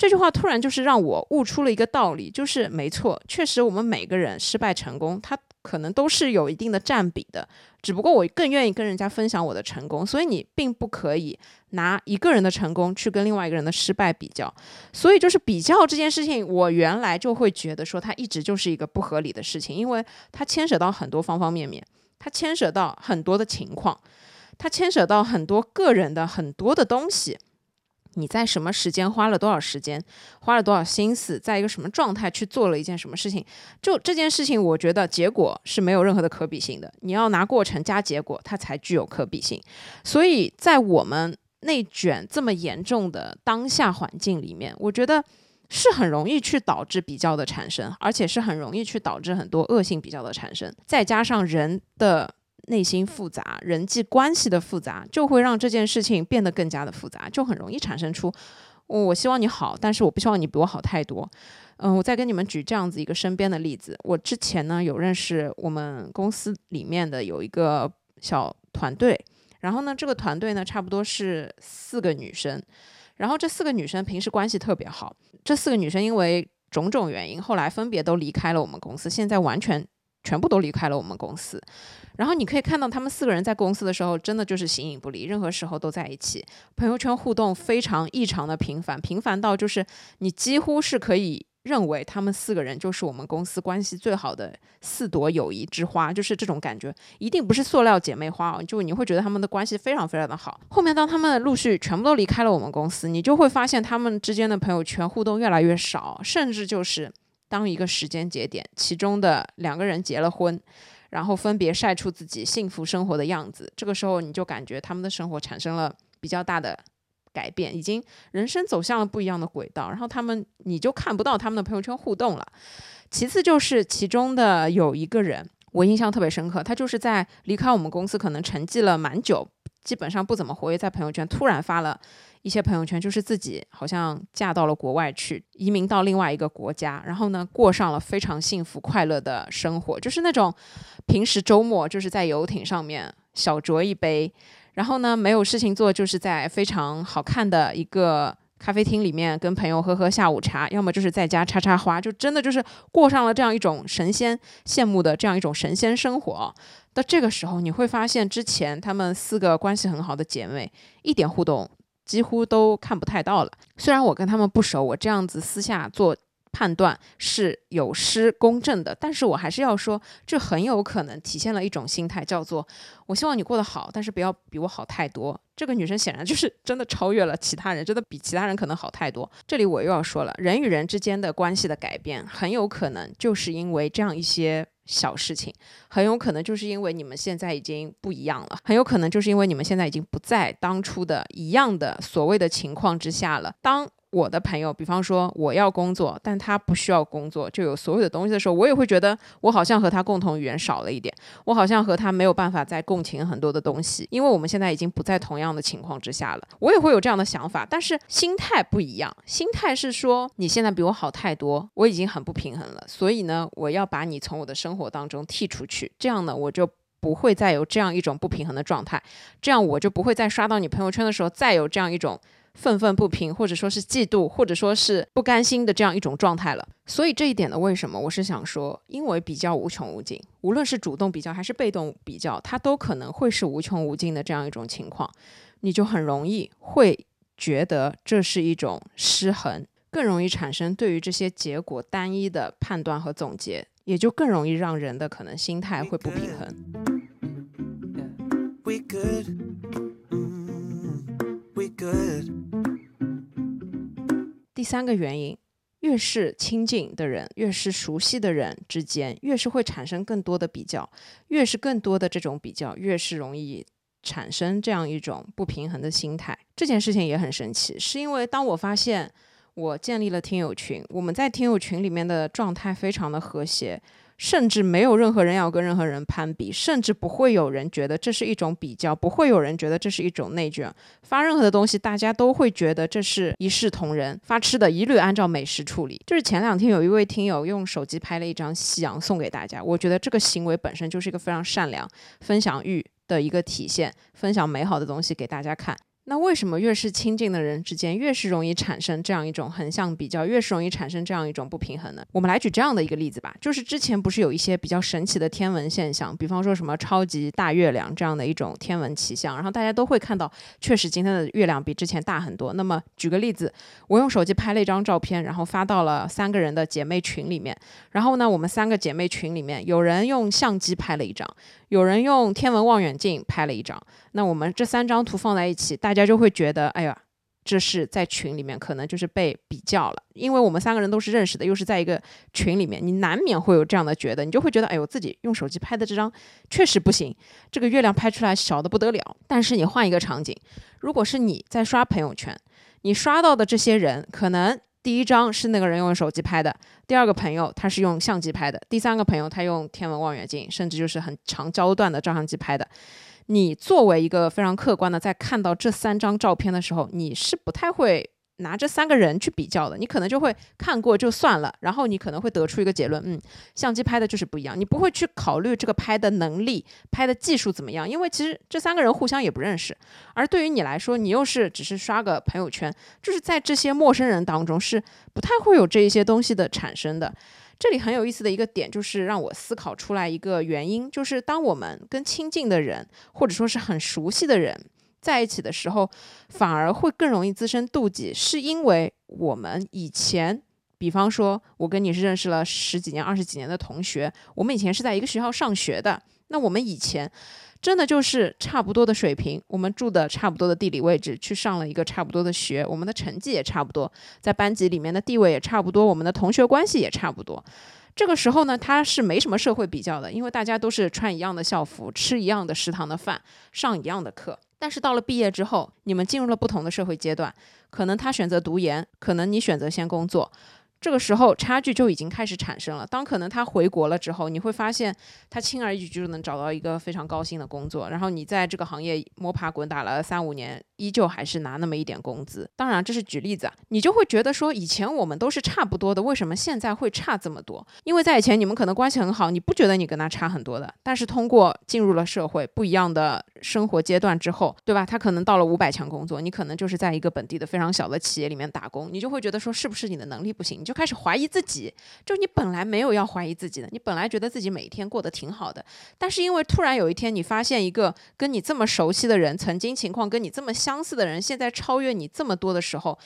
这句话突然就是让我悟出了一个道理，就是没错，确实我们每个人失败成功，他。可能都是有一定的占比的，只不过我更愿意跟人家分享我的成功，所以你并不可以拿一个人的成功去跟另外一个人的失败比较。所以就是比较这件事情，我原来就会觉得说它一直就是一个不合理的事情，因为它牵扯到很多方方面面，它牵扯到很多的情况，它牵扯到很多个人的很多的东西。你在什么时间花了多少时间，花了多少心思，在一个什么状态去做了一件什么事情？就这件事情，我觉得结果是没有任何的可比性的。你要拿过程加结果，它才具有可比性。所以在我们内卷这么严重的当下环境里面，我觉得是很容易去导致比较的产生，而且是很容易去导致很多恶性比较的产生。再加上人的。内心复杂，人际关系的复杂，就会让这件事情变得更加的复杂，就很容易产生出，我希望你好，但是我不希望你比我好太多。嗯，我再跟你们举这样子一个身边的例子，我之前呢有认识我们公司里面的有一个小团队，然后呢这个团队呢差不多是四个女生，然后这四个女生平时关系特别好，这四个女生因为种种原因，后来分别都离开了我们公司，现在完全。全部都离开了我们公司。然后你可以看到他们四个人在公司的时候，真的就是形影不离，任何时候都在一起，朋友圈互动非常异常的频繁，频繁到就是你几乎是可以。认为他们四个人就是我们公司关系最好的四朵友谊之花，就是这种感觉，一定不是塑料姐妹花哦，就你会觉得他们的关系非常非常的好。后面当他们陆续全部都离开了我们公司，你就会发现他们之间的朋友圈互动越来越少，甚至就是当一个时间节点，其中的两个人结了婚，然后分别晒出自己幸福生活的样子，这个时候你就感觉他们的生活产生了比较大的。改变已经人生走向了不一样的轨道，然后他们你就看不到他们的朋友圈互动了。其次就是其中的有一个人，我印象特别深刻，他就是在离开我们公司可能沉寂了蛮久，基本上不怎么活跃在朋友圈，突然发了一些朋友圈，就是自己好像嫁到了国外去，移民到另外一个国家，然后呢过上了非常幸福快乐的生活，就是那种平时周末就是在游艇上面小酌一杯。然后呢，没有事情做，就是在非常好看的一个咖啡厅里面跟朋友喝喝下午茶，要么就是在家插插花，就真的就是过上了这样一种神仙羡慕的这样一种神仙生活。到这个时候，你会发现之前他们四个关系很好的姐妹一点互动几乎都看不太到了。虽然我跟他们不熟，我这样子私下做。判断是有失公正的，但是我还是要说，这很有可能体现了一种心态，叫做我希望你过得好，但是不要比我好太多。这个女生显然就是真的超越了其他人，真的比其他人可能好太多。这里我又要说了，人与人之间的关系的改变，很有可能就是因为这样一些小事情，很有可能就是因为你们现在已经不一样了，很有可能就是因为你们现在已经不在当初的一样的所谓的情况之下了。当我的朋友，比方说我要工作，但他不需要工作，就有所有的东西的时候，我也会觉得我好像和他共同语言少了一点，我好像和他没有办法再共情很多的东西，因为我们现在已经不在同样的情况之下了。我也会有这样的想法，但是心态不一样，心态是说你现在比我好太多，我已经很不平衡了，所以呢，我要把你从我的生活当中剔出去，这样呢，我就不会再有这样一种不平衡的状态，这样我就不会再刷到你朋友圈的时候再有这样一种。愤愤不平，或者说是嫉妒，或者说是不甘心的这样一种状态了。所以这一点呢，为什么我是想说，因为比较无穷无尽，无论是主动比较还是被动比较，它都可能会是无穷无尽的这样一种情况，你就很容易会觉得这是一种失衡，更容易产生对于这些结果单一的判断和总结，也就更容易让人的可能心态会不平衡。第三个原因，越是亲近的人，越是熟悉的人之间，越是会产生更多的比较，越是更多的这种比较，越是容易产生这样一种不平衡的心态。这件事情也很神奇，是因为当我发现我建立了听友群，我们在听友群里面的状态非常的和谐。甚至没有任何人要跟任何人攀比，甚至不会有人觉得这是一种比较，不会有人觉得这是一种内卷。发任何的东西，大家都会觉得这是一视同仁。发吃的，一律按照美食处理。就是前两天有一位听友用手机拍了一张夕阳送给大家，我觉得这个行为本身就是一个非常善良、分享欲的一个体现，分享美好的东西给大家看。那为什么越是亲近的人之间，越是容易产生这样一种横向比较，越是容易产生这样一种不平衡呢？我们来举这样的一个例子吧，就是之前不是有一些比较神奇的天文现象，比方说什么超级大月亮这样的一种天文奇象，然后大家都会看到，确实今天的月亮比之前大很多。那么举个例子，我用手机拍了一张照片，然后发到了三个人的姐妹群里面，然后呢，我们三个姐妹群里面有人用相机拍了一张。有人用天文望远镜拍了一张，那我们这三张图放在一起，大家大家就会觉得，哎呀，这是在群里面可能就是被比较了，因为我们三个人都是认识的，又是在一个群里面，你难免会有这样的觉得，你就会觉得，哎呦，自己用手机拍的这张确实不行，这个月亮拍出来小的不得了。但是你换一个场景，如果是你在刷朋友圈，你刷到的这些人可能。第一张是那个人用手机拍的，第二个朋友他是用相机拍的，第三个朋友他用天文望远镜，甚至就是很长焦段的照相机拍的。你作为一个非常客观的，在看到这三张照片的时候，你是不太会。拿这三个人去比较的，你可能就会看过就算了，然后你可能会得出一个结论，嗯，相机拍的就是不一样，你不会去考虑这个拍的能力、拍的技术怎么样，因为其实这三个人互相也不认识，而对于你来说，你又是只是刷个朋友圈，就是在这些陌生人当中是不太会有这一些东西的产生的。这里很有意思的一个点，就是让我思考出来一个原因，就是当我们跟亲近的人，或者说是很熟悉的人在一起的时候，反而会更容易滋生妒忌，是因为我们以前，比方说，我跟你是认识了十几年、二十几年的同学，我们以前是在一个学校上学的，那我们以前。真的就是差不多的水平，我们住的差不多的地理位置，去上了一个差不多的学，我们的成绩也差不多，在班级里面的地位也差不多，我们的同学关系也差不多。这个时候呢，他是没什么社会比较的，因为大家都是穿一样的校服，吃一样的食堂的饭，上一样的课。但是到了毕业之后，你们进入了不同的社会阶段，可能他选择读研，可能你选择先工作。这个时候差距就已经开始产生了。当可能他回国了之后，你会发现他轻而易举就能找到一个非常高薪的工作，然后你在这个行业摸爬滚打了三五年，依旧还是拿那么一点工资。当然这是举例子啊，你就会觉得说以前我们都是差不多的，为什么现在会差这么多？因为在以前你们可能关系很好，你不觉得你跟他差很多的。但是通过进入了社会，不一样的生活阶段之后，对吧？他可能到了五百强工作，你可能就是在一个本地的非常小的企业里面打工，你就会觉得说是不是你的能力不行？就开始怀疑自己，就你本来没有要怀疑自己的，你本来觉得自己每天过得挺好的，但是因为突然有一天你发现一个跟你这么熟悉的人，曾经情况跟你这么相似的人，现在超越你这么多的时候，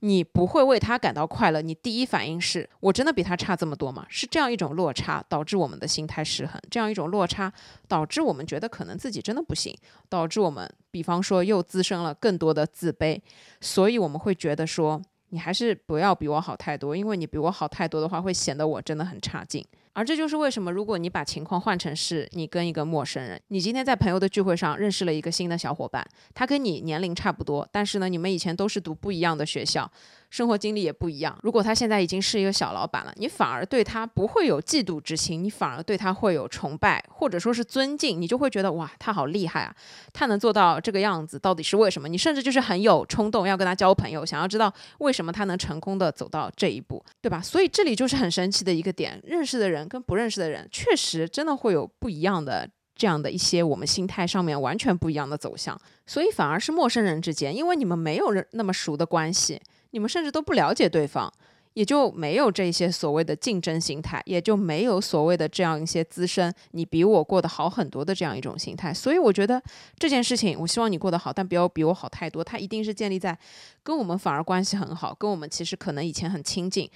你不会为他感到快乐，你第一反应是我真的比他差这么多吗？是这样一种落差导致我们的心态失衡，这样一种落差导致我们觉得可能自己真的不行，导致我们比方说又滋生了更多的自卑，所以我们会觉得说。你还是不要比我好太多，因为你比我好太多的话，会显得我真的很差劲。而这就是为什么，如果你把情况换成是你跟一个陌生人，你今天在朋友的聚会上认识了一个新的小伙伴，他跟你年龄差不多，但是呢，你们以前都是读不一样的学校。生活经历也不一样。如果他现在已经是一个小老板了，你反而对他不会有嫉妒之心，你反而对他会有崇拜或者说是尊敬，你就会觉得哇，他好厉害啊！他能做到这个样子，到底是为什么？你甚至就是很有冲动要跟他交朋友，想要知道为什么他能成功的走到这一步，对吧？所以这里就是很神奇的一个点：认识的人跟不认识的人，确实真的会有不一样的这样的一些我们心态上面完全不一样的走向。所以反而是陌生人之间，因为你们没有那么熟的关系。你们甚至都不了解对方，也就没有这些所谓的竞争心态，也就没有所谓的这样一些滋生你比我过得好很多的这样一种心态。所以我觉得这件事情，我希望你过得好，但不要比我好太多。它一定是建立在跟我们反而关系很好，跟我们其实可能以前很亲近，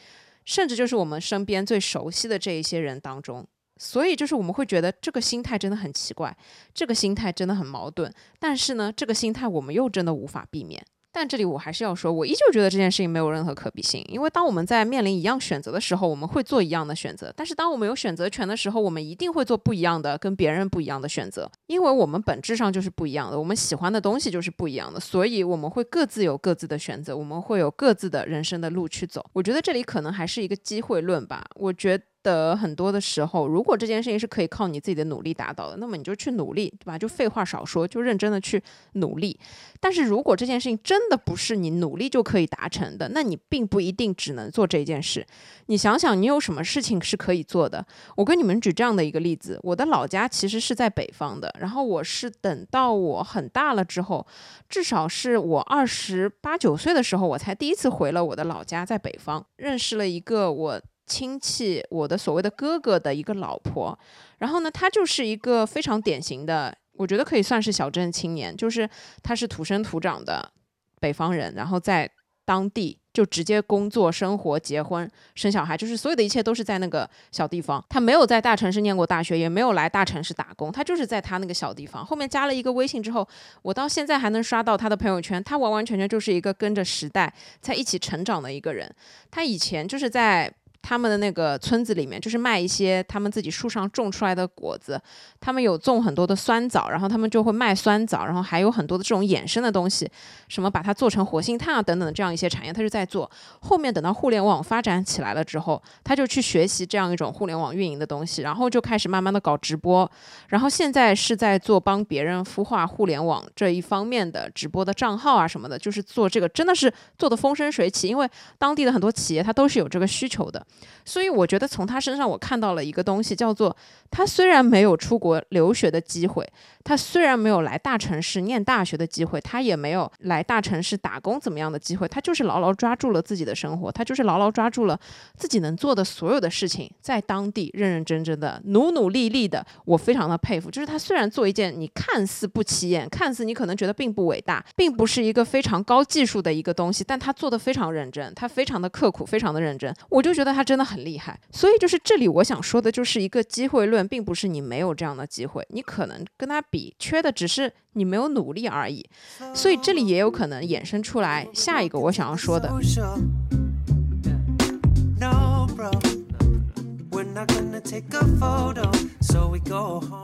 甚至就是我们身边最熟悉的这一些人当中。所以就是我们会觉得这个心态真的很奇怪，这个心态真的很矛盾。但是呢，这个心态我们又真的无法避免。但这里我还是要说，我依旧觉得这件事情没有任何可比性，因为当我们在面临一样选择的时候，我们会做一样的选择；但是当我们有选择权的时候，我们一定会做不一样的、跟别人不一样的选择，因为我们本质上就是不一样的，我们喜欢的东西就是不一样的，所以我们会各自有各自的选择，我们会有各自的人生的路去走。我觉得这里可能还是一个机会论吧，我觉。的很多的时候，如果这件事情是可以靠你自己的努力达到的，那么你就去努力，对吧？就废话少说，就认真的去努力。但是如果这件事情真的不是你努力就可以达成的，那你并不一定只能做这件事。你想想，你有什么事情是可以做的？我跟你们举这样的一个例子：我的老家其实是在北方的，然后我是等到我很大了之后，至少是我二十八九岁的时候，我才第一次回了我的老家，在北方认识了一个我。亲戚，我的所谓的哥哥的一个老婆，然后呢，他就是一个非常典型的，我觉得可以算是小镇青年，就是他是土生土长的北方人，然后在当地就直接工作、生活、结婚、生小孩，就是所有的一切都是在那个小地方。他没有在大城市念过大学，也没有来大城市打工，他就是在他那个小地方。后面加了一个微信之后，我到现在还能刷到他的朋友圈，他完完全全就是一个跟着时代在一起成长的一个人。他以前就是在。他们的那个村子里面，就是卖一些他们自己树上种出来的果子。他们有种很多的酸枣，然后他们就会卖酸枣，然后还有很多的这种衍生的东西，什么把它做成活性炭啊等等的这样一些产业，他就在做。后面等到互联网发展起来了之后，他就去学习这样一种互联网运营的东西，然后就开始慢慢的搞直播，然后现在是在做帮别人孵化互联网这一方面的直播的账号啊什么的，就是做这个真的是做的风生水起，因为当地的很多企业它都是有这个需求的。所以我觉得从他身上我看到了一个东西，叫做他虽然没有出国留学的机会，他虽然没有来大城市念大学的机会，他也没有来大城市打工怎么样的机会，他就是牢牢抓住了自己的生活，他就是牢牢抓住了自己能做的所有的事情，在当地认认真真的、努努力力的，我非常的佩服。就是他虽然做一件你看似不起眼、看似你可能觉得并不伟大，并不是一个非常高技术的一个东西，但他做的非常认真，他非常的刻苦，非常的认真，我就觉得他真的很厉害。所以就是这里我想说的，就是一个机会论，并不是你没有这样的机会，你可能跟他比缺的只是你没有努力而已。所以这里也有可能衍生出来下一个我想要说的。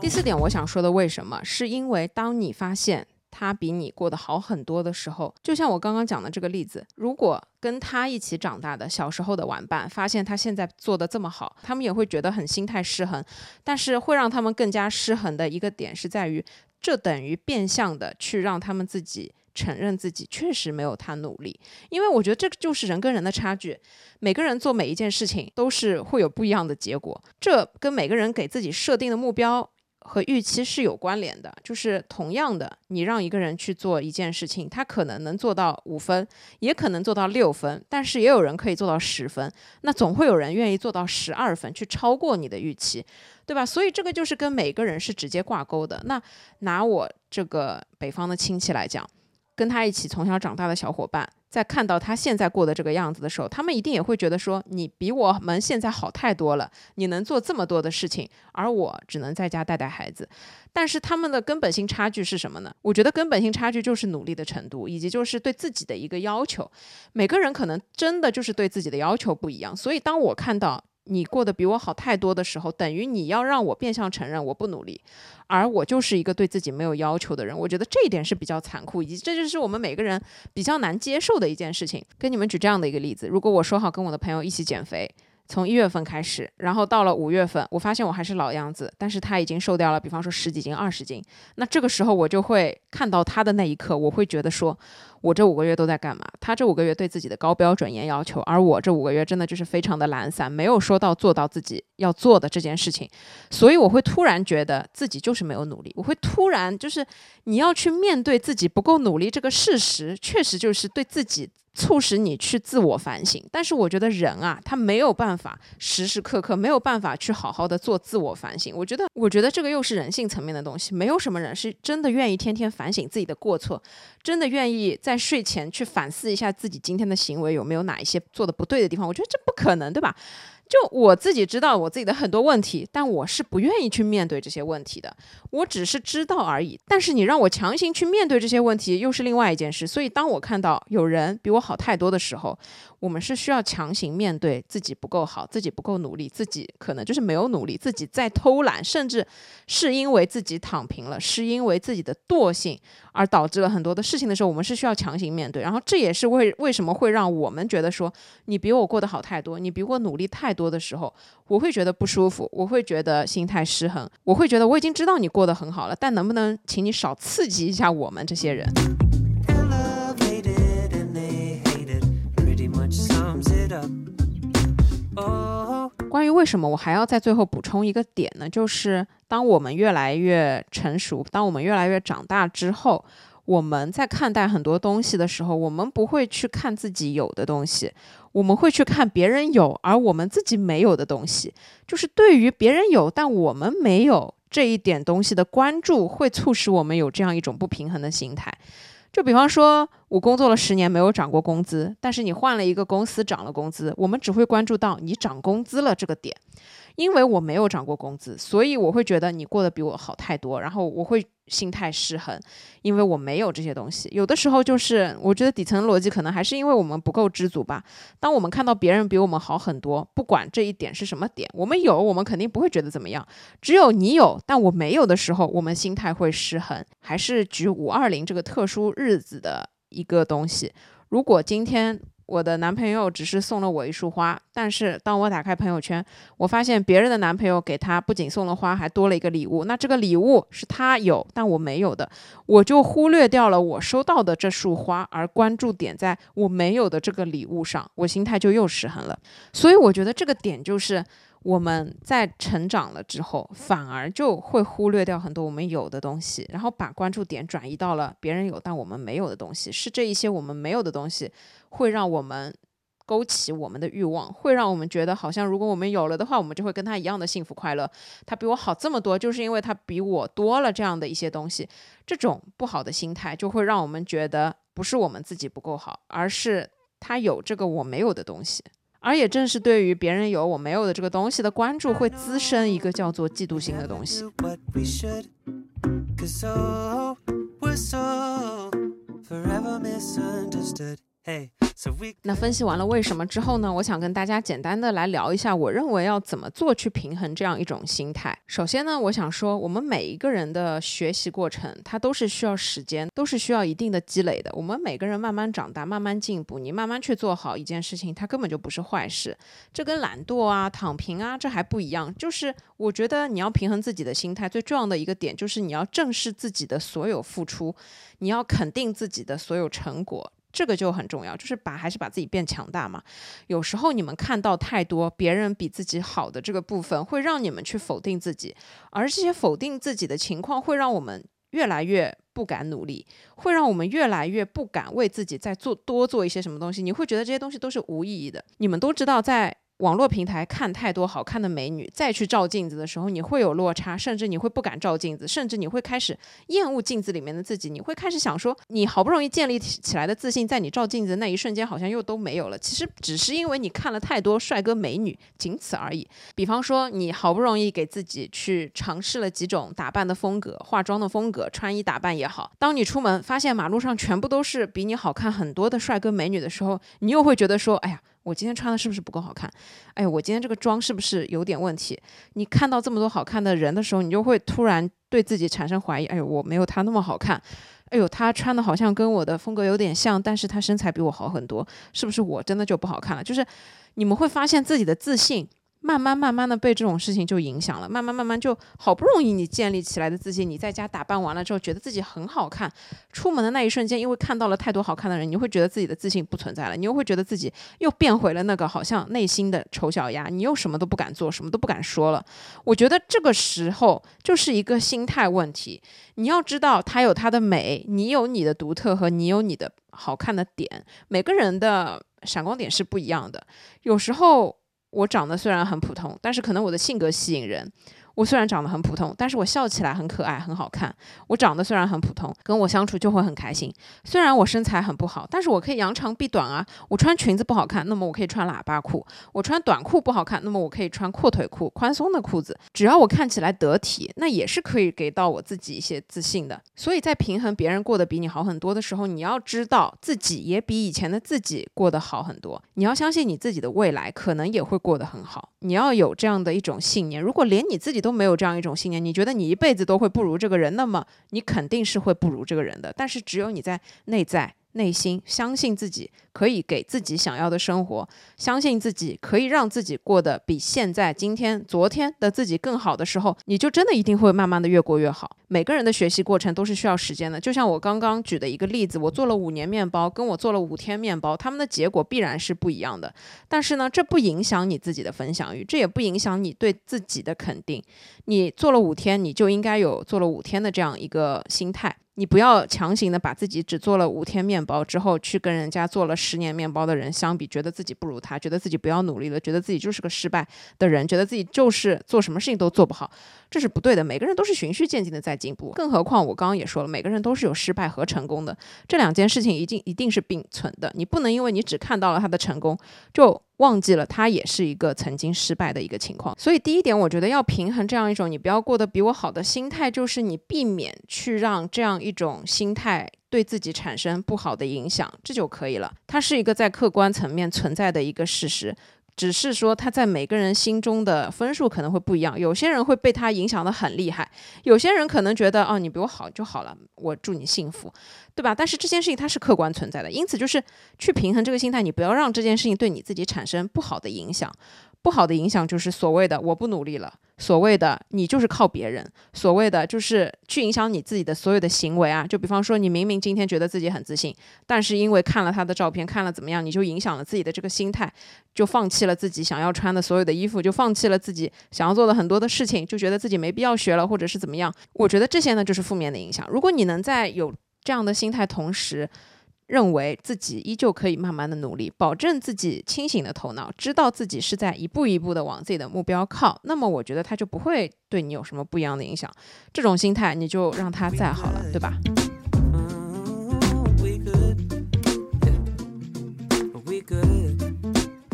第四点，我想说的，为什么？是因为当你发现他比你过得好很多的时候，就像我刚刚讲的这个例子，如果跟他一起长大的小时候的玩伴发现他现在做的这么好，他们也会觉得很心态失衡。但是会让他们更加失衡的一个点是在于，这等于变相的去让他们自己。承认自己确实没有他努力，因为我觉得这就是人跟人的差距。每个人做每一件事情都是会有不一样的结果，这跟每个人给自己设定的目标和预期是有关联的。就是同样的，你让一个人去做一件事情，他可能能做到五分，也可能做到六分，但是也有人可以做到十分。那总会有人愿意做到十二分，去超过你的预期，对吧？所以这个就是跟每个人是直接挂钩的。那拿我这个北方的亲戚来讲。跟他一起从小长大的小伙伴，在看到他现在过的这个样子的时候，他们一定也会觉得说：“你比我们现在好太多了，你能做这么多的事情，而我只能在家带带孩子。”但是他们的根本性差距是什么呢？我觉得根本性差距就是努力的程度，以及就是对自己的一个要求。每个人可能真的就是对自己的要求不一样，所以当我看到。你过得比我好太多的时候，等于你要让我变相承认我不努力，而我就是一个对自己没有要求的人。我觉得这一点是比较残酷，以及这就是我们每个人比较难接受的一件事情。跟你们举这样的一个例子：如果我说好跟我的朋友一起减肥。从一月份开始，然后到了五月份，我发现我还是老样子，但是他已经瘦掉了，比方说十几斤、二十斤。那这个时候我就会看到他的那一刻，我会觉得说，我这五个月都在干嘛？他这五个月对自己的高标准严要求，而我这五个月真的就是非常的懒散，没有说到做到自己要做的这件事情。所以我会突然觉得自己就是没有努力，我会突然就是你要去面对自己不够努力这个事实，确实就是对自己。促使你去自我反省，但是我觉得人啊，他没有办法时时刻刻没有办法去好好的做自我反省。我觉得，我觉得这个又是人性层面的东西，没有什么人是真的愿意天天反省自己的过错，真的愿意在在睡前去反思一下自己今天的行为有没有哪一些做的不对的地方。我觉得这不可能，对吧？就我自己知道我自己的很多问题，但我是不愿意去面对这些问题的。我只是知道而已。但是你让我强行去面对这些问题，又是另外一件事。所以当我看到有人比我好太多的时候，我们是需要强行面对自己不够好，自己不够努力，自己可能就是没有努力，自己在偷懒，甚至是因为自己躺平了，是因为自己的惰性而导致了很多的事情的时候，我们是需要强行面对。然后这也是为为什么会让我们觉得说你比我过得好太多，你比我努力太多的时候，我会觉得不舒服，我会觉得心态失衡，我会觉得我已经知道你过得很好了，但能不能请你少刺激一下我们这些人？关于为什么我还要在最后补充一个点呢？就是当我们越来越成熟，当我们越来越长大之后，我们在看待很多东西的时候，我们不会去看自己有的东西，我们会去看别人有而我们自己没有的东西。就是对于别人有但我们没有这一点东西的关注，会促使我们有这样一种不平衡的心态。就比方说，我工作了十年没有涨过工资，但是你换了一个公司涨了工资，我们只会关注到你涨工资了这个点。因为我没有涨过工资，所以我会觉得你过得比我好太多，然后我会心态失衡，因为我没有这些东西。有的时候就是，我觉得底层逻辑可能还是因为我们不够知足吧。当我们看到别人比我们好很多，不管这一点是什么点，我们有，我们肯定不会觉得怎么样。只有你有，但我没有的时候，我们心态会失衡。还是举五二零这个特殊日子的一个东西，如果今天。我的男朋友只是送了我一束花，但是当我打开朋友圈，我发现别人的男朋友给他不仅送了花，还多了一个礼物。那这个礼物是他有但我没有的，我就忽略掉了我收到的这束花，而关注点在我没有的这个礼物上，我心态就又失衡了。所以我觉得这个点就是。我们在成长了之后，反而就会忽略掉很多我们有的东西，然后把关注点转移到了别人有但我们没有的东西。是这一些我们没有的东西，会让我们勾起我们的欲望，会让我们觉得好像如果我们有了的话，我们就会跟他一样的幸福快乐。他比我好这么多，就是因为他比我多了这样的一些东西。这种不好的心态就会让我们觉得不是我们自己不够好，而是他有这个我没有的东西。而也正是对于别人有我没有的这个东西的关注，会滋生一个叫做嫉妒心的东西。那分析完了为什么之后呢？我想跟大家简单的来聊一下，我认为要怎么做去平衡这样一种心态。首先呢，我想说，我们每一个人的学习过程，它都是需要时间，都是需要一定的积累的。我们每个人慢慢长大，慢慢进步，你慢慢去做好一件事情，它根本就不是坏事。这跟懒惰啊、躺平啊，这还不一样。就是我觉得你要平衡自己的心态，最重要的一个点就是你要正视自己的所有付出，你要肯定自己的所有成果。这个就很重要，就是把还是把自己变强大嘛。有时候你们看到太多别人比自己好的这个部分，会让你们去否定自己，而这些否定自己的情况，会让我们越来越不敢努力，会让我们越来越不敢为自己再做多做一些什么东西。你会觉得这些东西都是无意义的。你们都知道，在。网络平台看太多好看的美女，再去照镜子的时候，你会有落差，甚至你会不敢照镜子，甚至你会开始厌恶镜子里面的自己，你会开始想说，你好不容易建立起来的自信，在你照镜子那一瞬间，好像又都没有了。其实只是因为你看了太多帅哥美女，仅此而已。比方说，你好不容易给自己去尝试了几种打扮的风格、化妆的风格、穿衣打扮也好，当你出门发现马路上全部都是比你好看很多的帅哥美女的时候，你又会觉得说，哎呀。我今天穿的是不是不够好看？哎，我今天这个妆是不是有点问题？你看到这么多好看的人的时候，你就会突然对自己产生怀疑。哎呦，我没有他那么好看。哎呦，他穿的好像跟我的风格有点像，但是他身材比我好很多，是不是我真的就不好看了？就是你们会发现自己的自信。慢慢慢慢的被这种事情就影响了，慢慢慢慢就好不容易你建立起来的自信，你在家打扮完了之后，觉得自己很好看，出门的那一瞬间，因为看到了太多好看的人，你会觉得自己的自信不存在了，你又会觉得自己又变回了那个好像内心的丑小鸭，你又什么都不敢做，什么都不敢说了。我觉得这个时候就是一个心态问题，你要知道它有它的美，你有你的独特和你有你的好看的点，每个人的闪光点是不一样的，有时候。我长得虽然很普通，但是可能我的性格吸引人。我虽然长得很普通，但是我笑起来很可爱，很好看。我长得虽然很普通，跟我相处就会很开心。虽然我身材很不好，但是我可以扬长避短啊。我穿裙子不好看，那么我可以穿喇叭裤；我穿短裤不好看，那么我可以穿阔腿裤，宽松的裤子。只要我看起来得体，那也是可以给到我自己一些自信的。所以在平衡别人过得比你好很多的时候，你要知道自己也比以前的自己过得好很多。你要相信你自己的未来可能也会过得很好。你要有这样的一种信念。如果连你自己都没有这样一种信念，你觉得你一辈子都会不如这个人，那么你肯定是会不如这个人的。但是只有你在内在。内心相信自己可以给自己想要的生活，相信自己可以让自己过得比现在、今天、昨天的自己更好的时候，你就真的一定会慢慢的越过越好。每个人的学习过程都是需要时间的，就像我刚刚举的一个例子，我做了五年面包，跟我做了五天面包，他们的结果必然是不一样的。但是呢，这不影响你自己的分享欲，这也不影响你对自己的肯定。你做了五天，你就应该有做了五天的这样一个心态。你不要强行的把自己只做了五天面包之后，去跟人家做了十年面包的人相比，觉得自己不如他，觉得自己不要努力了，觉得自己就是个失败的人，觉得自己就是做什么事情都做不好，这是不对的。每个人都是循序渐进的在进步，更何况我刚刚也说了，每个人都是有失败和成功的，这两件事情一定一定是并存的。你不能因为你只看到了他的成功，就。忘记了，他也是一个曾经失败的一个情况。所以第一点，我觉得要平衡这样一种你不要过得比我好的心态，就是你避免去让这样一种心态对自己产生不好的影响，这就可以了。它是一个在客观层面存在的一个事实。只是说他在每个人心中的分数可能会不一样，有些人会被他影响的很厉害，有些人可能觉得哦你比我好就好了，我祝你幸福，对吧？但是这件事情它是客观存在的，因此就是去平衡这个心态，你不要让这件事情对你自己产生不好的影响。不好的影响就是所谓的我不努力了，所谓的你就是靠别人，所谓的就是去影响你自己的所有的行为啊。就比方说，你明明今天觉得自己很自信，但是因为看了他的照片，看了怎么样，你就影响了自己的这个心态，就放弃了自己想要穿的所有的衣服，就放弃了自己想要做的很多的事情，就觉得自己没必要学了，或者是怎么样。我觉得这些呢，就是负面的影响。如果你能在有这样的心态同时，认为自己依旧可以慢慢的努力，保证自己清醒的头脑，知道自己是在一步一步的往自己的目标靠，那么我觉得他就不会对你有什么不一样的影响。这种心态你就让他再好了，对吧？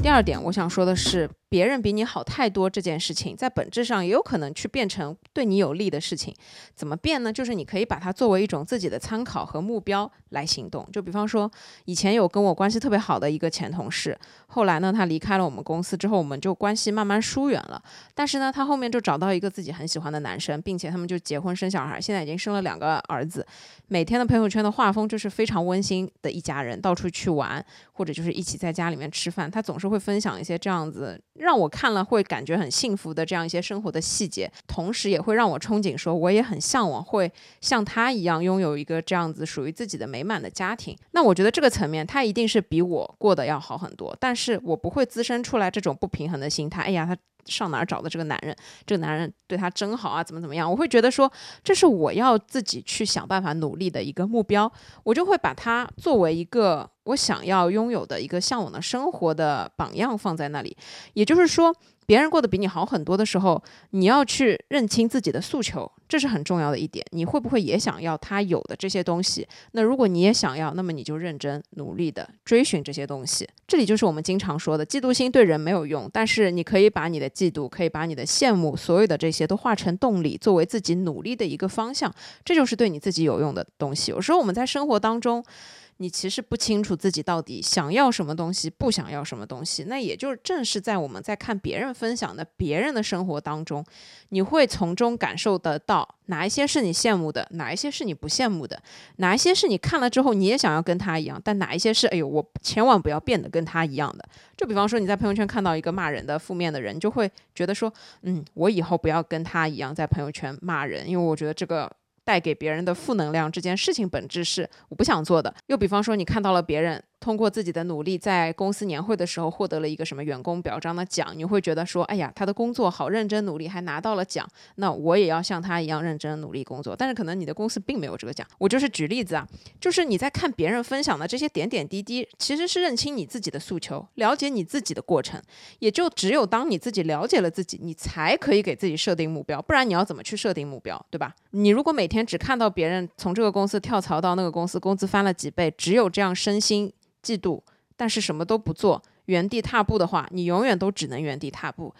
第二点，我想说的是。别人比你好太多这件事情，在本质上也有可能去变成对你有利的事情。怎么变呢？就是你可以把它作为一种自己的参考和目标来行动。就比方说，以前有跟我关系特别好的一个前同事，后来呢，他离开了我们公司之后，我们就关系慢慢疏远了。但是呢，他后面就找到一个自己很喜欢的男生，并且他们就结婚生小孩，现在已经生了两个儿子。每天的朋友圈的画风就是非常温馨的一家人，到处去玩，或者就是一起在家里面吃饭。他总是会分享一些这样子。让我看了会感觉很幸福的这样一些生活的细节，同时也会让我憧憬说，我也很向往会像他一样拥有一个这样子属于自己的美满的家庭。那我觉得这个层面他一定是比我过得要好很多，但是我不会滋生出来这种不平衡的心态。哎呀，他上哪儿找的这个男人？这个男人对他真好啊，怎么怎么样？我会觉得说，这是我要自己去想办法努力的一个目标，我就会把他作为一个。我想要拥有的一个向往的生活的榜样放在那里，也就是说，别人过得比你好很多的时候，你要去认清自己的诉求，这是很重要的一点。你会不会也想要他有的这些东西？那如果你也想要，那么你就认真努力的追寻这些东西。这里就是我们经常说的，嫉妒心对人没有用，但是你可以把你的嫉妒，可以把你的羡慕，所有的这些都化成动力，作为自己努力的一个方向，这就是对你自己有用的东西。有时候我们在生活当中。你其实不清楚自己到底想要什么东西，不想要什么东西。那也就是正是在我们在看别人分享的别人的生活当中，你会从中感受得到哪一些是你羡慕的，哪一些是你不羡慕的，哪一些是你看了之后你也想要跟他一样，但哪一些是哎呦我千万不要变得跟他一样的。就比方说你在朋友圈看到一个骂人的负面的人，就会觉得说，嗯，我以后不要跟他一样在朋友圈骂人，因为我觉得这个。带给别人的负能量这件事情本质是我不想做的。又比方说，你看到了别人。通过自己的努力，在公司年会的时候获得了一个什么员工表彰的奖，你会觉得说，哎呀，他的工作好认真努力，还拿到了奖，那我也要像他一样认真努力工作。但是可能你的公司并没有这个奖。我就是举例子啊，就是你在看别人分享的这些点点滴滴，其实是认清你自己的诉求，了解你自己的过程。也就只有当你自己了解了自己，你才可以给自己设定目标。不然你要怎么去设定目标，对吧？你如果每天只看到别人从这个公司跳槽到那个公司，工资翻了几倍，只有这样身心。嫉妒，但是什么都不做，原地踏步的话，你永远都只能原地踏步。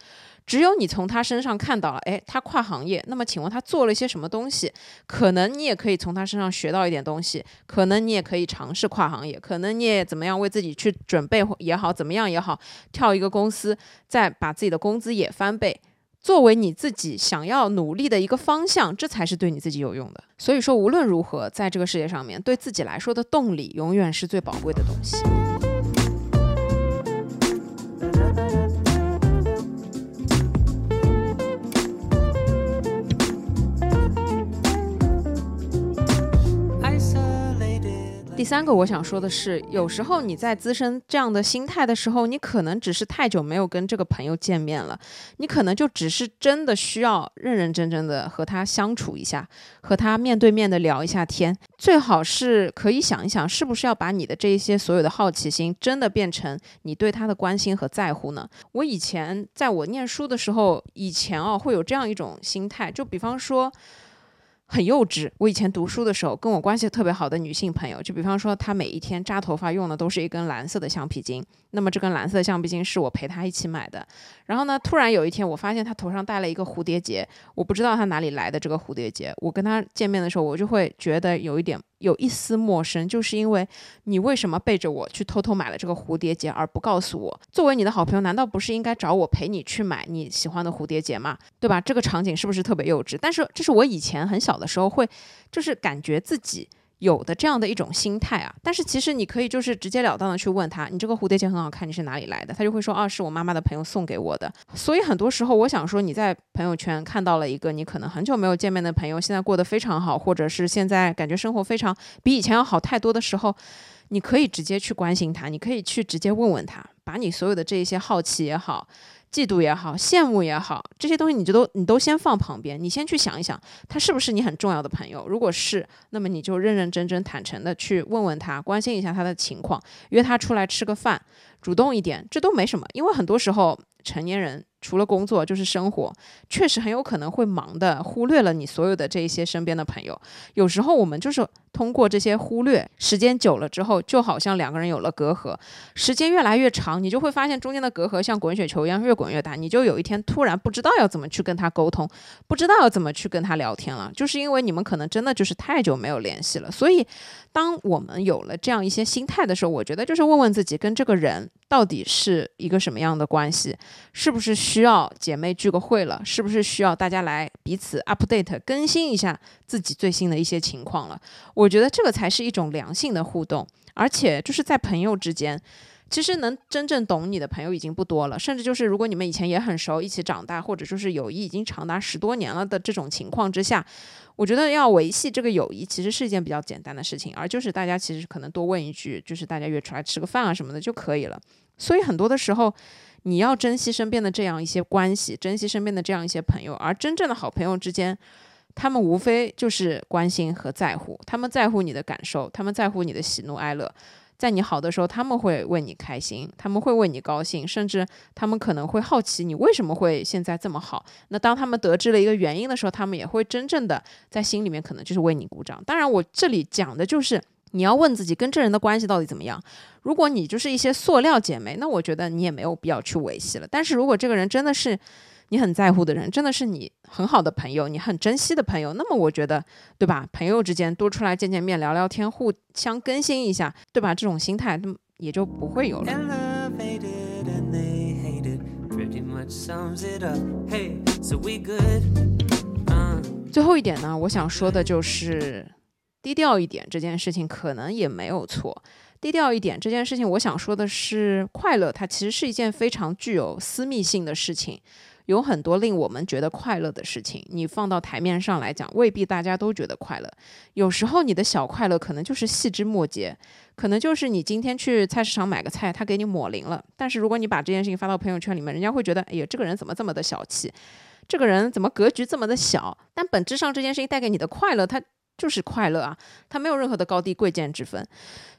只有你从他身上看到了，哎，他跨行业，那么请问他做了些什么东西？可能你也可以从他身上学到一点东西，可能你也可以尝试跨行业，可能你也怎么样为自己去准备也好，怎么样也好，跳一个公司，再把自己的工资也翻倍。作为你自己想要努力的一个方向，这才是对你自己有用的。所以说，无论如何，在这个世界上面，对自己来说的动力，永远是最宝贵的东西。第三个我想说的是，有时候你在滋生这样的心态的时候，你可能只是太久没有跟这个朋友见面了，你可能就只是真的需要认认真真的和他相处一下，和他面对面的聊一下天，最好是可以想一想，是不是要把你的这一些所有的好奇心，真的变成你对他的关心和在乎呢？我以前在我念书的时候，以前哦会有这样一种心态，就比方说。很幼稚。我以前读书的时候，跟我关系特别好的女性朋友，就比方说，她每一天扎头发用的都是一根蓝色的橡皮筋。那么这根蓝色橡皮筋是我陪她一起买的。然后呢，突然有一天，我发现她头上戴了一个蝴蝶结，我不知道她哪里来的这个蝴蝶结。我跟她见面的时候，我就会觉得有一点有一丝陌生，就是因为你为什么背着我去偷偷买了这个蝴蝶结而不告诉我？作为你的好朋友，难道不是应该找我陪你去买你喜欢的蝴蝶结吗？对吧？这个场景是不是特别幼稚？但是这是我以前很小的时候会，就是感觉自己。有的这样的一种心态啊，但是其实你可以就是直截了当的去问他，你这个蝴蝶结很好看，你是哪里来的？他就会说，哦，是我妈妈的朋友送给我的。所以很多时候，我想说你在朋友圈看到了一个你可能很久没有见面的朋友，现在过得非常好，或者是现在感觉生活非常比以前要好太多的时候，你可以直接去关心他，你可以去直接问问他，把你所有的这一些好奇也好。嫉妒也好，羡慕也好，这些东西你就都你都先放旁边，你先去想一想，他是不是你很重要的朋友？如果是，那么你就认认真真、坦诚的去问问他，关心一下他的情况，约他出来吃个饭，主动一点，这都没什么。因为很多时候，成年人除了工作就是生活，确实很有可能会忙的，忽略了你所有的这一些身边的朋友。有时候我们就是。通过这些忽略，时间久了之后，就好像两个人有了隔阂。时间越来越长，你就会发现中间的隔阂像滚雪球一样越滚越大。你就有一天突然不知道要怎么去跟他沟通，不知道要怎么去跟他聊天了，就是因为你们可能真的就是太久没有联系了。所以，当我们有了这样一些心态的时候，我觉得就是问问自己，跟这个人到底是一个什么样的关系？是不是需要姐妹聚个会了？是不是需要大家来彼此 update 更新一下自己最新的一些情况了？我觉得这个才是一种良性的互动，而且就是在朋友之间，其实能真正懂你的朋友已经不多了。甚至就是如果你们以前也很熟，一起长大，或者说是友谊已经长达十多年了的这种情况之下，我觉得要维系这个友谊，其实是一件比较简单的事情。而就是大家其实可能多问一句，就是大家约出来吃个饭啊什么的就可以了。所以很多的时候，你要珍惜身边的这样一些关系，珍惜身边的这样一些朋友，而真正的好朋友之间。他们无非就是关心和在乎，他们在乎你的感受，他们在乎你的喜怒哀乐，在你好的时候，他们会为你开心，他们会为你高兴，甚至他们可能会好奇你为什么会现在这么好。那当他们得知了一个原因的时候，他们也会真正的在心里面可能就是为你鼓掌。当然，我这里讲的就是你要问自己跟这人的关系到底怎么样。如果你就是一些塑料姐妹，那我觉得你也没有必要去维系了。但是如果这个人真的是，你很在乎的人，真的是你很好的朋友，你很珍惜的朋友。那么我觉得，对吧？朋友之间多出来见见面、聊聊天，互相更新一下，对吧？这种心态，那么也就不会有了。最后一点呢，我想说的就是低调一点这件事情，可能也没有错。低调一点这件事情，我想说的是，快乐它其实是一件非常具有私密性的事情。有很多令我们觉得快乐的事情，你放到台面上来讲，未必大家都觉得快乐。有时候你的小快乐可能就是细枝末节，可能就是你今天去菜市场买个菜，他给你抹零了。但是如果你把这件事情发到朋友圈里面，人家会觉得，哎呀，这个人怎么这么的小气？这个人怎么格局这么的小？但本质上这件事情带给你的快乐，它。就是快乐啊，它没有任何的高低贵贱之分，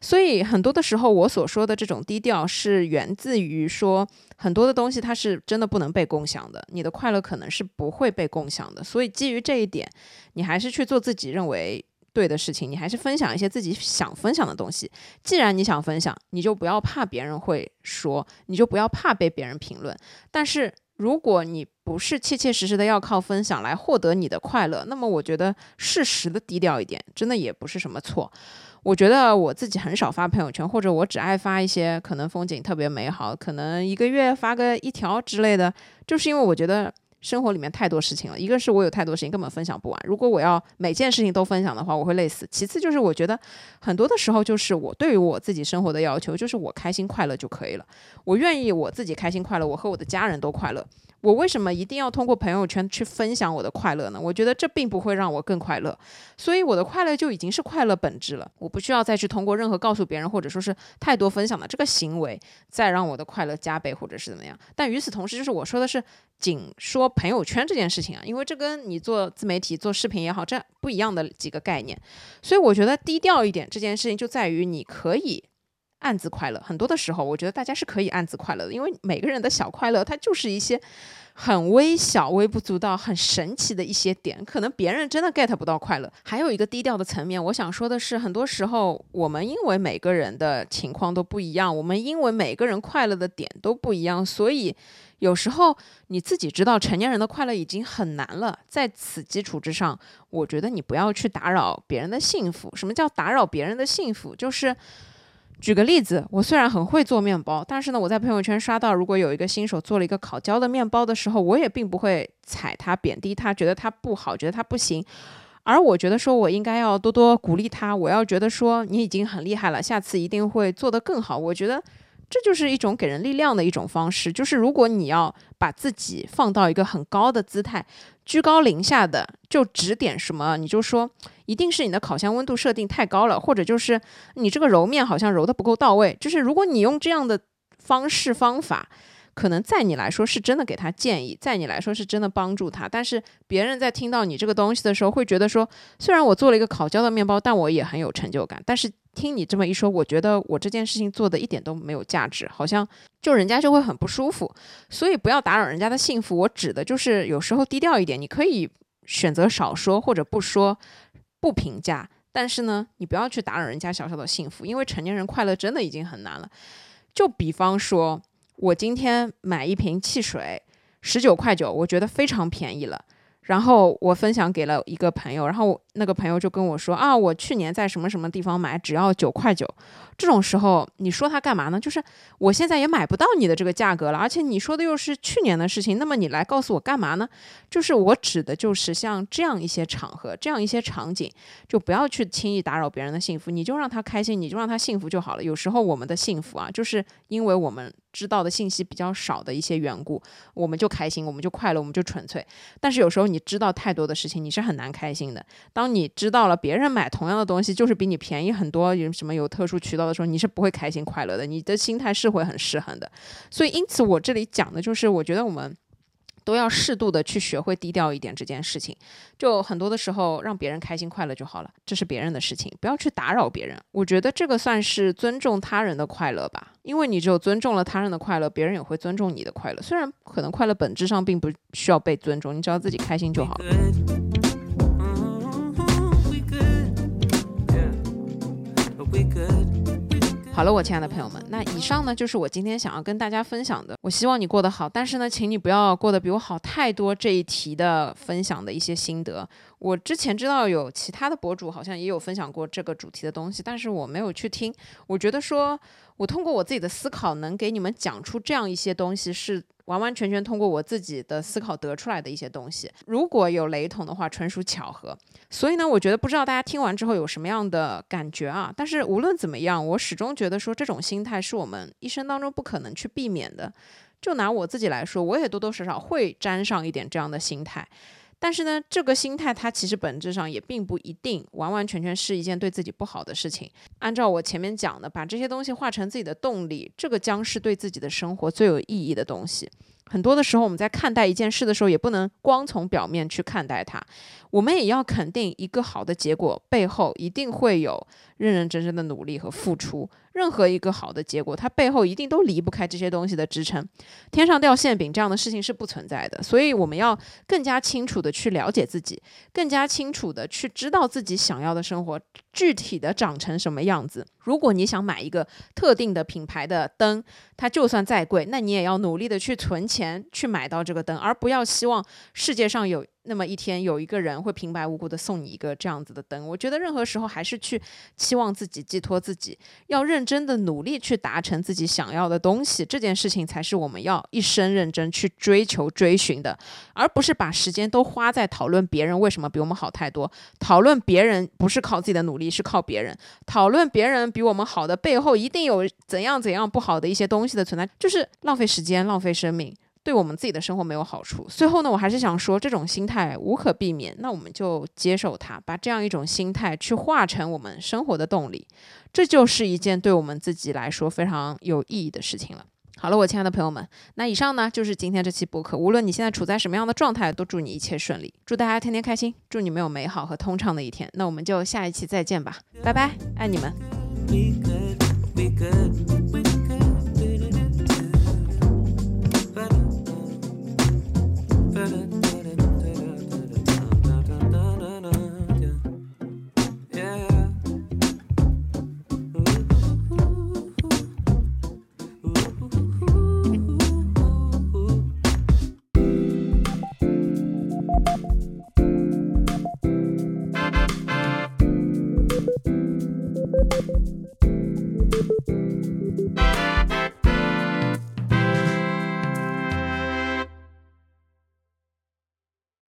所以很多的时候，我所说的这种低调是源自于说很多的东西它是真的不能被共享的，你的快乐可能是不会被共享的，所以基于这一点，你还是去做自己认为对的事情，你还是分享一些自己想分享的东西。既然你想分享，你就不要怕别人会说，你就不要怕被别人评论，但是。如果你不是切切实实的要靠分享来获得你的快乐，那么我觉得适时的低调一点，真的也不是什么错。我觉得我自己很少发朋友圈，或者我只爱发一些可能风景特别美好，可能一个月发个一条之类的，就是因为我觉得。生活里面太多事情了，一个是我有太多事情根本分享不完。如果我要每件事情都分享的话，我会累死。其次就是我觉得很多的时候，就是我对于我自己生活的要求，就是我开心快乐就可以了。我愿意我自己开心快乐，我和我的家人都快乐。我为什么一定要通过朋友圈去分享我的快乐呢？我觉得这并不会让我更快乐。所以我的快乐就已经是快乐本质了，我不需要再去通过任何告诉别人或者说是太多分享的这个行为，再让我的快乐加倍或者是怎么样。但与此同时，就是我说的是。仅说朋友圈这件事情啊，因为这跟你做自媒体、做视频也好，这不一样的几个概念，所以我觉得低调一点这件事情就在于你可以暗自快乐。很多的时候，我觉得大家是可以暗自快乐的，因为每个人的小快乐，它就是一些很微小、微不足道、很神奇的一些点，可能别人真的 get 不到快乐。还有一个低调的层面，我想说的是，很多时候我们因为每个人的情况都不一样，我们因为每个人快乐的点都不一样，所以。有时候你自己知道成年人的快乐已经很难了，在此基础之上，我觉得你不要去打扰别人的幸福。什么叫打扰别人的幸福？就是举个例子，我虽然很会做面包，但是呢，我在朋友圈刷到，如果有一个新手做了一个烤焦的面包的时候，我也并不会踩他、贬低他，觉得他不好，觉得他不行，而我觉得说我应该要多多鼓励他，我要觉得说你已经很厉害了，下次一定会做得更好。我觉得。这就是一种给人力量的一种方式，就是如果你要把自己放到一个很高的姿态，居高临下的就指点什么，你就说一定是你的烤箱温度设定太高了，或者就是你这个揉面好像揉的不够到位。就是如果你用这样的方式方法，可能在你来说是真的给他建议，在你来说是真的帮助他，但是别人在听到你这个东西的时候，会觉得说，虽然我做了一个烤焦的面包，但我也很有成就感，但是。听你这么一说，我觉得我这件事情做的一点都没有价值，好像就人家就会很不舒服。所以不要打扰人家的幸福。我指的就是有时候低调一点，你可以选择少说或者不说，不评价。但是呢，你不要去打扰人家小小的幸福，因为成年人快乐真的已经很难了。就比方说，我今天买一瓶汽水，十九块九，我觉得非常便宜了。然后我分享给了一个朋友，然后那个朋友就跟我说啊，我去年在什么什么地方买，只要九块九。这种时候，你说他干嘛呢？就是我现在也买不到你的这个价格了，而且你说的又是去年的事情，那么你来告诉我干嘛呢？就是我指的就是像这样一些场合，这样一些场景，就不要去轻易打扰别人的幸福，你就让他开心，你就让他幸福就好了。有时候我们的幸福啊，就是因为我们知道的信息比较少的一些缘故，我们就开心，我们就快乐，我们就纯粹。但是有时候你知道太多的事情，你是很难开心的。当你知道了别人买同样的东西就是比你便宜很多，有什么有特殊渠道。的时候，你是不会开心快乐的，你的心态是会很失衡的。所以，因此我这里讲的就是，我觉得我们都要适度的去学会低调一点这件事情。就很多的时候，让别人开心快乐就好了，这是别人的事情，不要去打扰别人。我觉得这个算是尊重他人的快乐吧，因为你只有尊重了他人的快乐，别人也会尊重你的快乐。虽然可能快乐本质上并不需要被尊重，你只要自己开心就好了。好了，我亲爱的朋友们，那以上呢就是我今天想要跟大家分享的。我希望你过得好，但是呢，请你不要过得比我好太多。这一题的分享的一些心得，我之前知道有其他的博主好像也有分享过这个主题的东西，但是我没有去听。我觉得说我通过我自己的思考，能给你们讲出这样一些东西是。完完全全通过我自己的思考得出来的一些东西，如果有雷同的话，纯属巧合。所以呢，我觉得不知道大家听完之后有什么样的感觉啊？但是无论怎么样，我始终觉得说这种心态是我们一生当中不可能去避免的。就拿我自己来说，我也多多少少会沾上一点这样的心态。但是呢，这个心态它其实本质上也并不一定完完全全是一件对自己不好的事情。按照我前面讲的，把这些东西化成自己的动力，这个将是对自己的生活最有意义的东西。很多的时候，我们在看待一件事的时候，也不能光从表面去看待它。我们也要肯定，一个好的结果背后一定会有认认真真的努力和付出。任何一个好的结果，它背后一定都离不开这些东西的支撑。天上掉馅饼这样的事情是不存在的。所以，我们要更加清楚的去了解自己，更加清楚的去知道自己想要的生活具体的长成什么样子。如果你想买一个特定的品牌的灯，它就算再贵，那你也要努力的去存钱去买到这个灯，而不要希望世界上有。那么一天有一个人会平白无故的送你一个这样子的灯，我觉得任何时候还是去期望自己寄托自己，要认真的努力去达成自己想要的东西，这件事情才是我们要一生认真去追求追寻的，而不是把时间都花在讨论别人为什么比我们好太多，讨论别人不是靠自己的努力，是靠别人，讨论别人比我们好的背后一定有怎样怎样不好的一些东西的存在，就是浪费时间，浪费生命。对我们自己的生活没有好处。最后呢，我还是想说，这种心态无可避免，那我们就接受它，把这样一种心态去化成我们生活的动力，这就是一件对我们自己来说非常有意义的事情了。好了，我亲爱的朋友们，那以上呢就是今天这期播客。无论你现在处在什么样的状态，都祝你一切顺利，祝大家天天开心，祝你们有美好和通畅的一天。那我们就下一期再见吧，拜拜，爱你们。